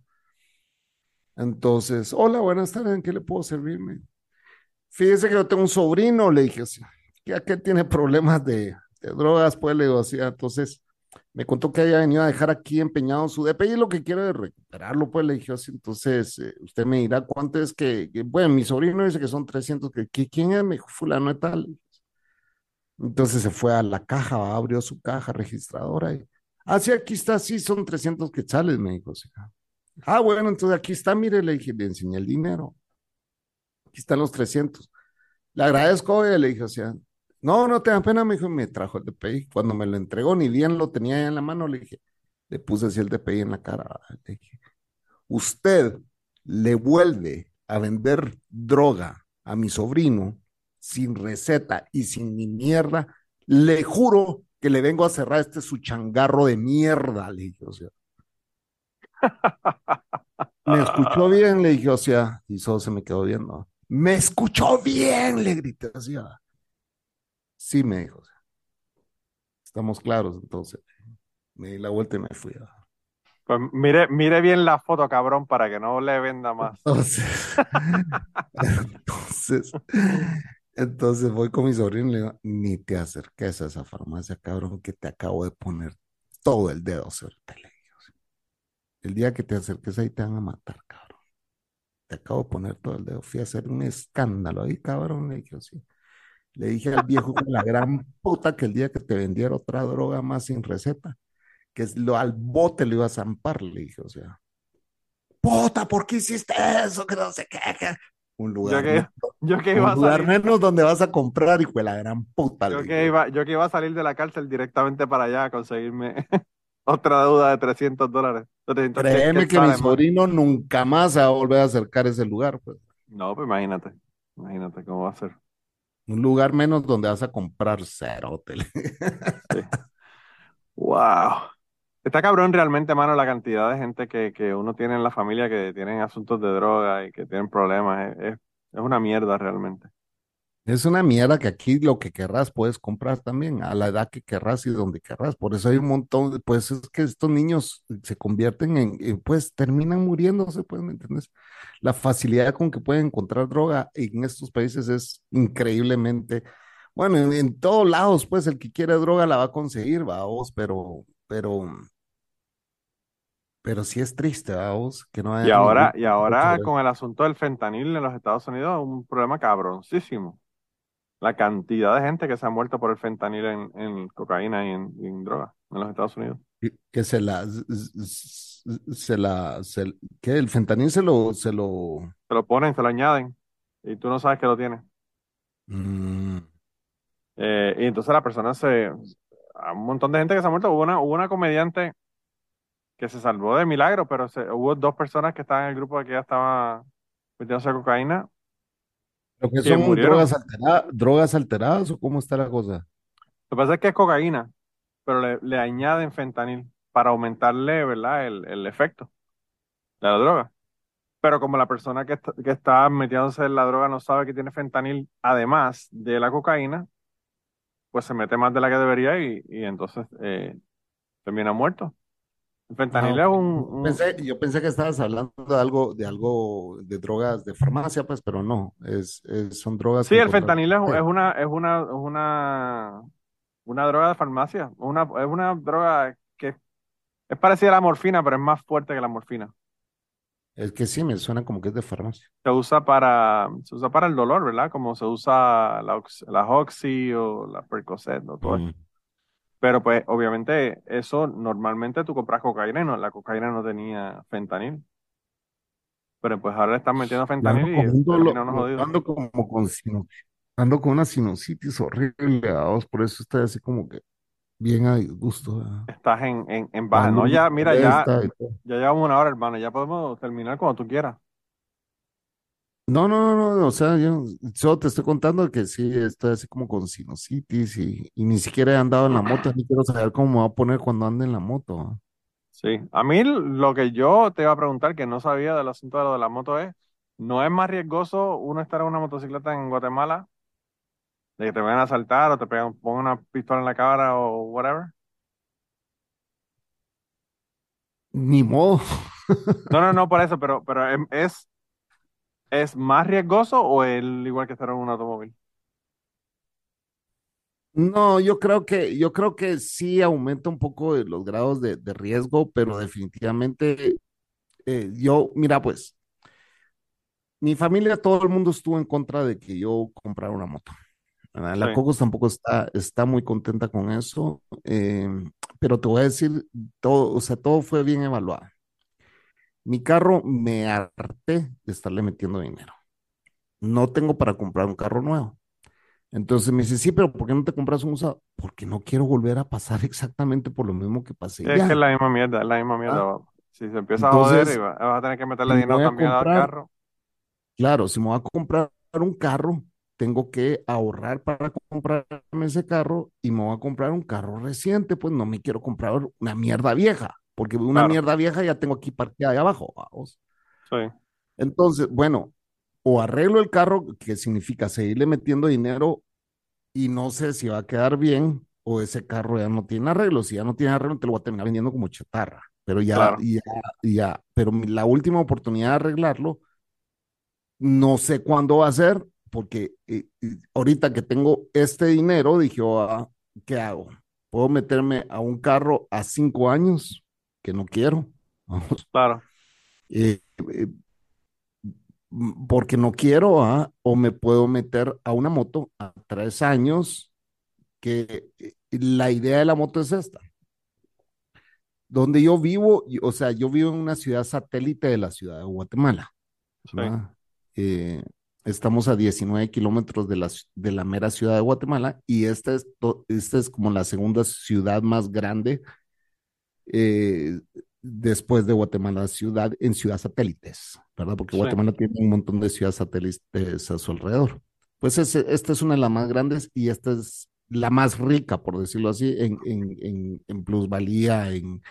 Entonces, hola, buenas tardes, ¿en qué le puedo servirme? Fíjese que yo tengo un sobrino, le dije así, que aquel tiene problemas de, drogas, pues le digo así, entonces me contó que había venido a dejar aquí empeñado su DPI y lo que quiere es recuperarlo, pues le dije así, entonces eh, usted me dirá cuánto es que, bueno, mi sobrino dice que son 300, que, ¿quién es? Me dijo, fulano de tal. Entonces se fue a la caja, abrió su caja registradora y, ah, sí, aquí está, sí, son 300 quetzales, me dijo, sí. Ah, bueno, entonces aquí está, mire, le dije, le enseñé el dinero, aquí están los 300. Le agradezco, y le dije, o sea, no, no te da pena, me dijo, me trajo el DPI. Cuando me lo entregó, ni bien lo tenía en la mano, le dije, le puse así el DPI en la cara. Le dije, usted le vuelve a vender droga a mi sobrino sin receta y sin ni mierda, le juro que le vengo a cerrar este su changarro de mierda, le dije, o sea. Me escuchó bien, le dije, o sea, y solo se me quedó viendo. Me escuchó bien, le grité así. ah. Sí, me dijo, o sea, estamos claros, entonces. Me di la vuelta y me fui. Pues mire, mire bien la foto, cabrón, para que no le venda más. Entonces, entonces, entonces voy con mi sobrino y le digo, ni te acerques a esa farmacia, cabrón, que te acabo de poner todo el dedo, suerte, le digo. El día que te acerques ahí te van a matar, cabrón. Te acabo de poner todo el dedo. Fui a hacer un escándalo ahí, cabrón, le dije así. Le dije al viejo con la gran puta que el día que te vendiera otra droga más sin receta, que es lo al bote lo iba a zampar, le dije, o sea, puta, ¿por qué hiciste eso? Que no sé qué. que-". Un Yo lugar, que, yo que un iba a lugar salir, menos donde vas a comprar, hijo de la gran puta, yo que iba, yo que iba a salir de la cárcel directamente para allá a conseguirme otra deuda de 300 dólares, 300 que- Créeme que mi sobrino nunca más se va a volver a acercar ese lugar, pues. No, pues imagínate, imagínate cómo va a ser. Un lugar menos donde vas a comprar cerote. Sí. Wow. Está cabrón realmente, mano, la cantidad de gente que, que uno tiene en la familia que tienen asuntos de droga y que tienen problemas. Es, es una mierda realmente. Es una mierda que aquí lo que querrás puedes comprar también a la edad que querrás y donde querrás. Por eso hay un montón, de- pues es que estos niños se convierten en, en, pues terminan muriéndose, pues, ¿me entiendes? La facilidad con que pueden encontrar droga en estos países es increíblemente, bueno, en, en todos lados, pues el que quiere droga la va a conseguir, vamos, pero, pero, pero sí es triste, vamos, que no Y ahora, y ahora con el asunto del fentanil en los Estados Unidos, un problema cabroncísimo. La cantidad de gente que se ha muerto por el fentanil en, en cocaína y en, en droga en los Estados Unidos. que que se la, se la, se, que el fentanil se lo, se lo, Se lo ponen, se lo añaden y tú no sabes que lo tienes. mm, Eh, y entonces la persona se... a Un montón de gente que se ha muerto. Hubo una, hubo una comediante que se salvó de milagro, pero se- hubo dos personas que estaban en el grupo de que ya estaba metiéndose cocaína lo que son drogas alteradas, drogas alteradas o cómo está la cosa. Lo que pasa es que es cocaína, pero le, le añaden fentanil para aumentarle, ¿verdad? El, el efecto de la droga. Pero como la persona que está, que está metiéndose en la droga no sabe que tiene fentanil, además de la cocaína, pues se mete más de la que debería y, y entonces eh, termina muerto. El fentanil es ok. un, Yo un- pensé, yo pensé que estabas hablando de algo, de algo de drogas de farmacia, pues, pero no, es, es- son drogas Sí, el fentanil es, es una, es una, es una, una droga de farmacia. Una, es una droga que es parecida a la morfina, pero es más fuerte que la morfina. Es que sí, me suena como que es de farmacia. Se usa para, se usa para el dolor, ¿verdad? Como se usa la, la Oxy o la Percocet o todo eso. Pero pues obviamente eso normalmente tú compras cocaína y no, la cocaína no tenía fentanil. pero pues ahora le están metiendo fentanil y ando como con sinu- ando con una sinusitis horrible, a por eso estoy así como que bien a disgusto. Estás en, en, en baja. Ando No, ya, mira, ya, ya llevamos una hora, hermano. Ya podemos terminar cuando tú quieras. No, no, no, no, o sea, yo solo te estoy contando que sí, estoy así como con sinusitis y, y ni siquiera he andado en la moto, ni quiero saber cómo me va a poner cuando ande en la moto. Sí. A mí lo que yo te iba a preguntar, que no sabía del asunto de lo de la moto, es, ¿no es más riesgoso uno estar en una motocicleta en Guatemala de que te vayan a asaltar o te pegan, pongan una pistola en la cara o whatever? Ni modo. No, no, no por eso, pero, pero em- es, es más riesgoso o es igual que estar en un automóvil. No, yo creo que, yo creo que sí aumenta un poco de los grados de, de riesgo, pero definitivamente eh, yo, mira, pues, mi familia, todo el mundo estuvo en contra de que yo comprara una moto. ¿verdad? La Sí, Cocos tampoco está, está muy contenta con eso, eh, pero te voy a decir, todo, o sea, todo fue bien evaluado. Mi carro me harté de estarle metiendo dinero. No tengo para comprar un carro nuevo. Entonces me dice, sí, pero ¿por qué no te compras un usado? Porque no quiero volver a pasar exactamente por lo mismo que pasé es que es ya. la misma mierda, es la misma mierda. ¿ah? Si se empieza a joder, Entonces, va- vas a tener que meterle si dinero también al comprar, carro. claro, si me voy a comprar un carro, tengo que ahorrar para comprarme ese carro y me voy a comprar un carro reciente, pues no me quiero comprar una mierda vieja, porque una Claro, mierda vieja ya tengo aquí parqueada ahí abajo, vamos. sí, Entonces, bueno, o arreglo el carro, que significa seguirle metiendo dinero y no sé si va a quedar bien, o ese carro ya no tiene arreglo. Si ya no tiene arreglo, te lo voy a terminar vendiendo como chatarra. Pero ya, claro, ya, ya, pero la última oportunidad de arreglarlo, no sé cuándo va a ser, porque eh, ahorita que tengo este dinero, dije, oh, ¿qué hago? ¿Puedo meterme a un carro a cinco años? Que no quiero. Vamos. claro, Eh, eh, porque no quiero, ah, O me puedo meter a una moto a tres años, que eh, la idea de la moto es esta. Donde yo vivo, o sea, yo vivo en una ciudad satélite de la ciudad de Guatemala. Eh, estamos a 19 kilómetros de la, de la mera ciudad de Guatemala y esta es, esta es como la segunda ciudad más grande eh, después de Guatemala ciudad en ciudad satélites, ¿verdad? Porque sí, Guatemala tiene un montón de ciudades satélites a su alrededor. Pues esta es una de las más grandes y esta es la más rica, por decirlo así, en, en, en, en plusvalía, en,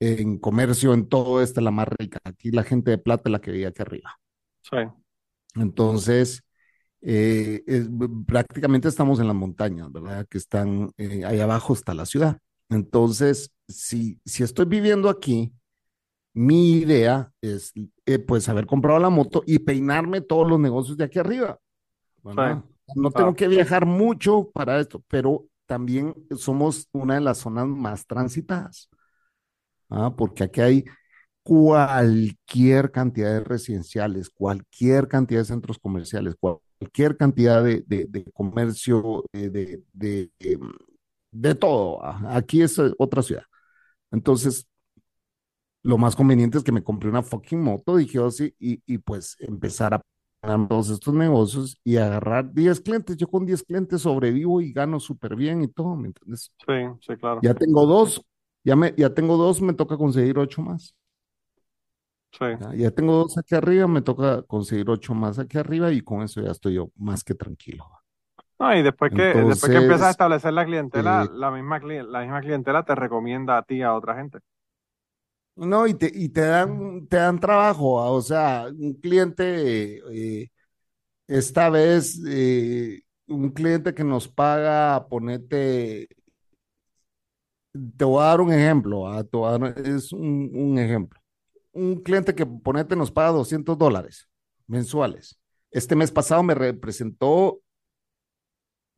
en comercio, en todo, esta es la más rica. Aquí la gente de plata es la que vive aquí arriba. sí, Entonces, eh, es- prácticamente estamos en las montañas, ¿verdad? Que están eh, ahí abajo está la ciudad. Entonces, si, si estoy viviendo aquí, mi idea es, eh, pues, haber comprado la moto y peinarme todos los negocios de aquí arriba. No tengo claro, que viajar mucho para esto, pero también somos una de las zonas más transitadas, ¿ah? Porque aquí hay cualquier cantidad de residenciales, cualquier cantidad de centros comerciales, cualquier cantidad de, de- de comercio, eh, de, de, em, de todo. ah, Aquí es eh, otra ciudad. Entonces, lo más conveniente es que me compré una fucking moto, dije así, y, y pues empezar a poner todos estos negocios y agarrar 10 clientes. Yo con 10 clientes sobrevivo y gano súper bien y todo, ¿me entiendes? sí, sí, claro, Ya tengo dos, ya, me, ya tengo dos, me toca conseguir ocho más. sí. Ya, ya tengo dos aquí arriba, me toca conseguir ocho más aquí arriba y con eso ya estoy yo más que tranquilo. No, y después que, después que empiezas a establecer la clientela, eh, la misma, la misma clientela te recomienda a ti a otra gente. no, y te, y te dan, te dan trabajo, ah, o sea, un cliente, eh, esta vez, eh, un cliente que nos paga, ponete, te voy a dar un ejemplo, ah, a dar- es un, un ejemplo. Un cliente que, ponete, nos paga 200 dólares mensuales. Este mes pasado me representó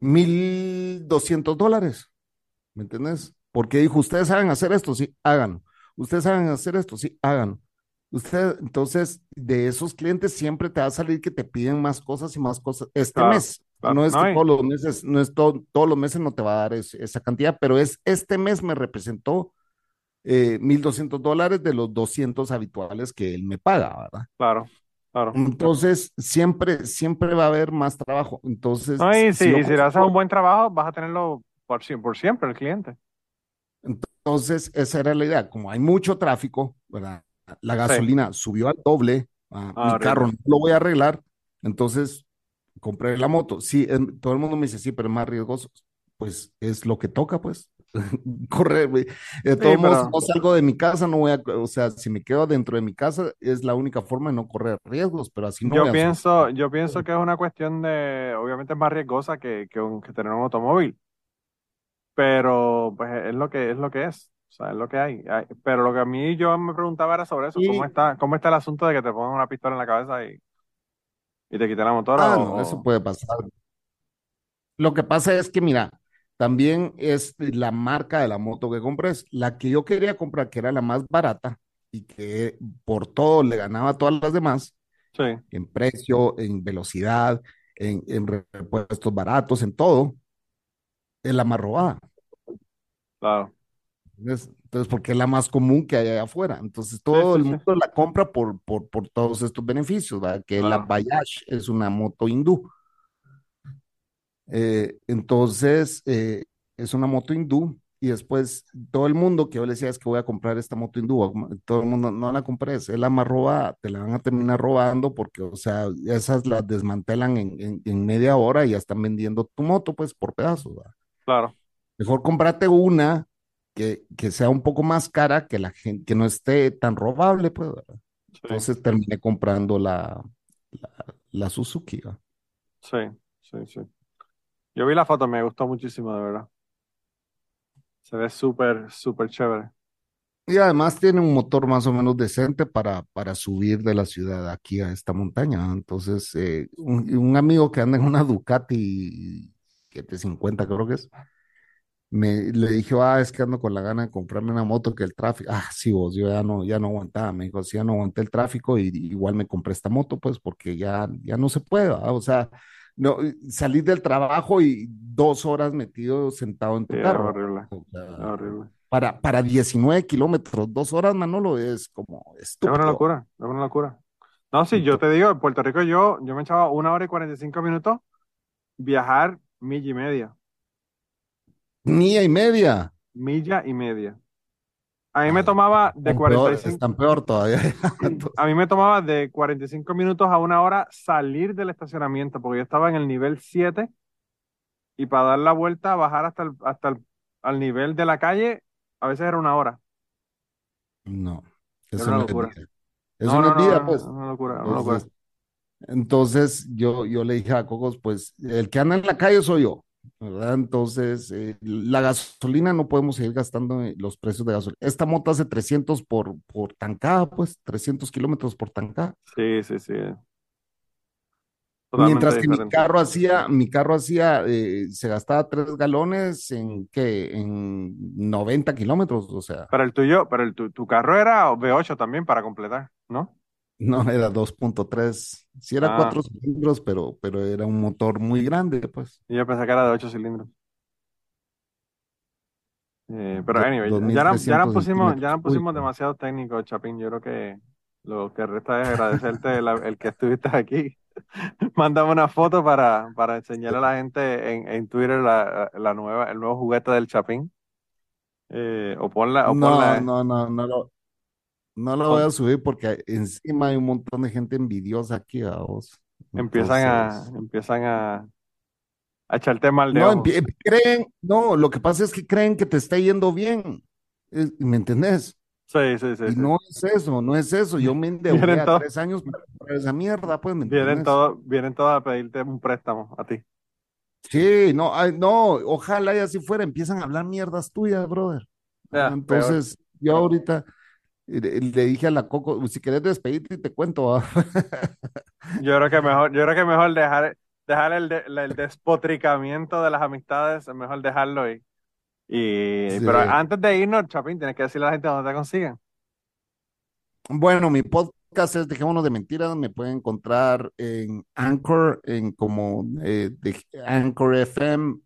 1.200 dólares. ¿Me entiendes? Porque dijo, ustedes saben hacer esto, sí, háganlo. Ustedes saben hacer esto, sí, háganlo. Usted, entonces, de esos clientes siempre te va a salir que te piden más cosas y más cosas. Este mes, no es que todos los meses, no es todo, todos los meses no te va a dar es- esa cantidad, pero es este mes me representó eh, 1.200 dólares de los 200 habituales que él me paga, ¿verdad? Claro, claro. Entonces, siempre, siempre va a haber más trabajo. Entonces, No, y si si, yo y si le haces un buen trabajo, vas a tenerlo por, sie- por siempre, el cliente. Entonces, esa era la idea. Como hay mucho tráfico, ¿verdad? La gasolina subió al doble, ah, Ah, mi carro no lo voy a arreglar, entonces compré la moto. Sí, todo el mundo me dice, sí, pero es más riesgoso. Pues es lo que toca, pues. Correr, güey. De todos modos, pero- no salgo de mi casa, no voy a, o sea, si me quedo dentro de mi casa, es la única forma de no correr riesgos, pero así no Yo voy a pienso, yo pienso que es una cuestión de, obviamente es más riesgosa que, que, un- que tener un automóvil, pero pues es lo que es lo que es, o sea, es lo que hay. Hay- Pero lo que a mí yo me preguntaba era sobre eso, Y- ¿cómo está, cómo está el asunto de que te pongan una pistola en la cabeza y, y te quiten la motora? Ah, o- no, eso puede pasar. Lo que pasa es que, mira, también es la marca de la moto que compres. La que yo quería comprar, que era la más barata y que por todo le ganaba a todas las demás, Sí, en precio, en velocidad, en, en repuestos baratos, en todo, es la más robada. claro. Entonces, entonces, porque es la más común que hay allá afuera. Entonces, todo sí, el sí. mundo la compra por, por, por todos estos beneficios, ¿verdad? Que la Claro. Bayash es una moto hindú. Eh, entonces, eh, es una moto hindú y después todo el mundo que yo le decía es que voy a comprar esta moto hindú, todo el mundo no la compres, es la más robada, te la van a terminar robando porque, o sea, esas las desmantelan en, en, en media hora y ya están vendiendo tu moto pues por pedazos, ¿verdad? Claro, Mejor cómprate una que, que sea un poco más cara, que la gente, que no esté tan robable, pues, ¿verdad? sí, Entonces terminé comprando la, la, la Suzuki, ¿verdad? sí, sí, sí. Yo vi la foto, me gustó muchísimo, de verdad. Se ve súper, súper chévere. Y además tiene un motor más o menos decente para, para subir de la ciudad aquí a esta montaña. Entonces, eh, un, un amigo que anda en una Ducati 750 creo que es, me le dije, ah, es que ando con la gana de comprarme una moto que el tráfico, ah, sí, vos, yo ya no, ya no aguantaba, me dijo, sí, ya no aguanté el tráfico y igual me compré esta moto, pues, porque ya, ya no se puede, ¿verdad? O sea, no, salir del trabajo y dos horas metido sentado en tu Sí, carro. horrible, O sea, es horrible. para, para 19 kilómetros, dos horas, Manolo, es como Es una estúpido. locura, es una locura. No, sí, yo te digo, en Puerto Rico yo, yo me echaba una hora y 45 minutos viajar milla y media, Milla y media. milla y media. A mí me tomaba de Están peor, 45, están peor todavía. Entonces, a mí me tomaba de 45 minutos a una hora salir del estacionamiento, porque yo estaba en el nivel 7 y para dar la vuelta, bajar hasta el, hasta el, al nivel de la calle, a veces era una hora. no, Era eso una no es locura. vida. Eso No, es vida, no, pues. es una locura, es una locura. Entonces, entonces yo, yo le dije a Cocos, pues el que anda en la calle soy yo, ¿verdad? Entonces, eh, la gasolina no podemos seguir gastando en los precios de gasolina. Esta moto hace 300 por, por tancada, pues 300 kilómetros por tancada. Sí, sí, sí. Totalmente Mientras que mi carro hacía, mi carro hacía, eh, se gastaba tres galones en qué, en 90 kilómetros, o sea, Pero el tuyo, pero el, tu, tu carro era V8 también para completar, ¿no? No era 2.3, sí era Ah. cuatro cilindros, pero, pero era un motor muy grande, pues. Y yo pensé que era de 8 cilindros. Eh, pero anyway, ya, no- ya 2300 nos pusimos, ya pusimos demasiado técnicos, Chapín. Yo creo que lo que resta es agradecerte el que estuviste aquí. Mándame una foto para, para enseñarle a la gente en, en Twitter la, la nueva, el nuevo juguete del Chapín. Eh, o ponla, o No, ponla, no, no, no lo voy a subir porque encima hay un montón de gente envidiosa aquí, a vos. empiezan a, empiezan a, a echarte mal de no, creen, no, lo que pasa es que creen que te está yendo bien, ¿me entendés? Sí, sí, sí, Y sí. no es eso, no es eso. Yo me endeudé Vienen a tres años para esa mierda, pues, ¿me vienen todos, vienen todos a pedirte un préstamo a ti. Sí, no, ay, no, ojalá y así fuera, empiezan a hablar mierdas tuyas, brother. Peor. Entonces, yo ahorita le, le dije a la Coco, si querés despedirte, te cuento. Yo creo que mejor, yo creo que mejor dejar, dejar el, de- el despotricamiento de las amistades, es mejor dejarlo y, y Sí. pero antes de irnos, Chapín, tienes que decirle a la gente dónde te consiguen. Bueno, mi podcast es Dejémonos de Mentiras, me pueden encontrar en Anchor, en como eh, de, Anchor FM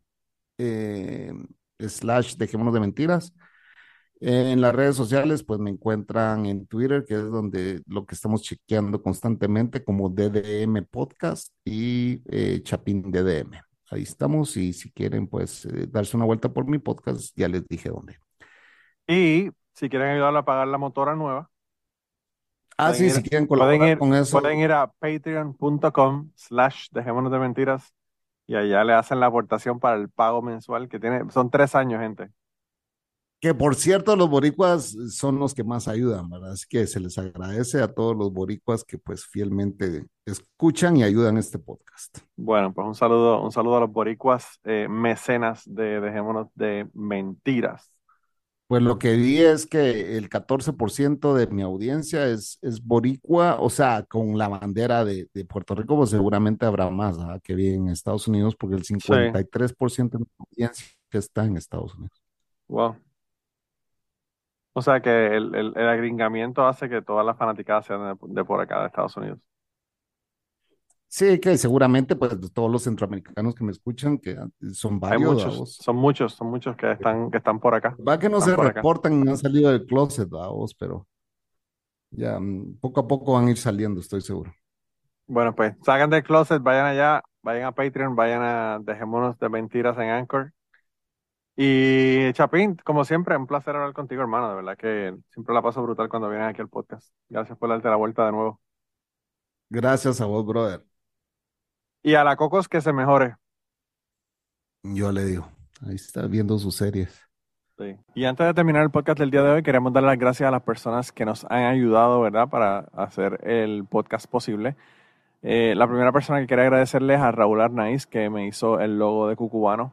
eh, slash Dejémonos de Mentiras. En las redes sociales, pues me encuentran en Twitter, que es donde lo que estamos chequeando constantemente como DDM Podcast y eh, Chapín DDM. Ahí estamos y si quieren, pues eh, darse una vuelta por mi podcast, ya les dije dónde. Y si quieren ayudarlo a pagar la motora nueva, Ah, sí, ir- si quieren colaborar ir, con eso. pueden ir a patreon.com slash dejémonos de mentiras y allá le hacen la aportación para el pago mensual que tiene, son tres años, gente. Que por cierto, los boricuas son los que más ayudan, ¿verdad? Así que se les agradece a todos los boricuas que pues fielmente escuchan y ayudan este podcast. Bueno, pues un saludo, un saludo a los boricuas eh, mecenas de Dejémonos de Mentiras. Pues lo que vi es que el 14% de mi audiencia es, es boricua, o sea, con la bandera de, de Puerto Rico, pues seguramente habrá más ¿verdad? que vi en Estados Unidos, porque el 53% de mi audiencia está en Estados Unidos. Wow. O sea que el, el, el agringamiento hace que todas las fanaticadas sean de, de por acá, de Estados Unidos. Sí, que seguramente pues todos los centroamericanos que me escuchan, que son Hay varios, muchos, ¿vos? son muchos, son muchos que están, que están por acá. Va que no Están se por acá. reportan, no han salido del closet, vos, pero ya mm, poco a poco van a ir saliendo, estoy seguro. Bueno, pues salgan del closet, vayan allá, vayan a Patreon, vayan a Dejémonos de Mentiras en Anchor. Y Chapín, como siempre, un placer hablar contigo, hermano. De verdad que siempre la paso brutal cuando vienes aquí al podcast. Gracias por darte la vuelta de nuevo. Gracias a vos, brother. Y a la Cocos que se mejore. Yo le digo, ahí está viendo sus series. Sí. Y antes de terminar el podcast del día de hoy, queremos dar las gracias a las personas que nos han ayudado, ¿verdad?, para hacer el podcast posible. Eh, la primera persona que quería agradecerles a Raúl Arnaiz, que me hizo el logo de Cucubano.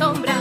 Luz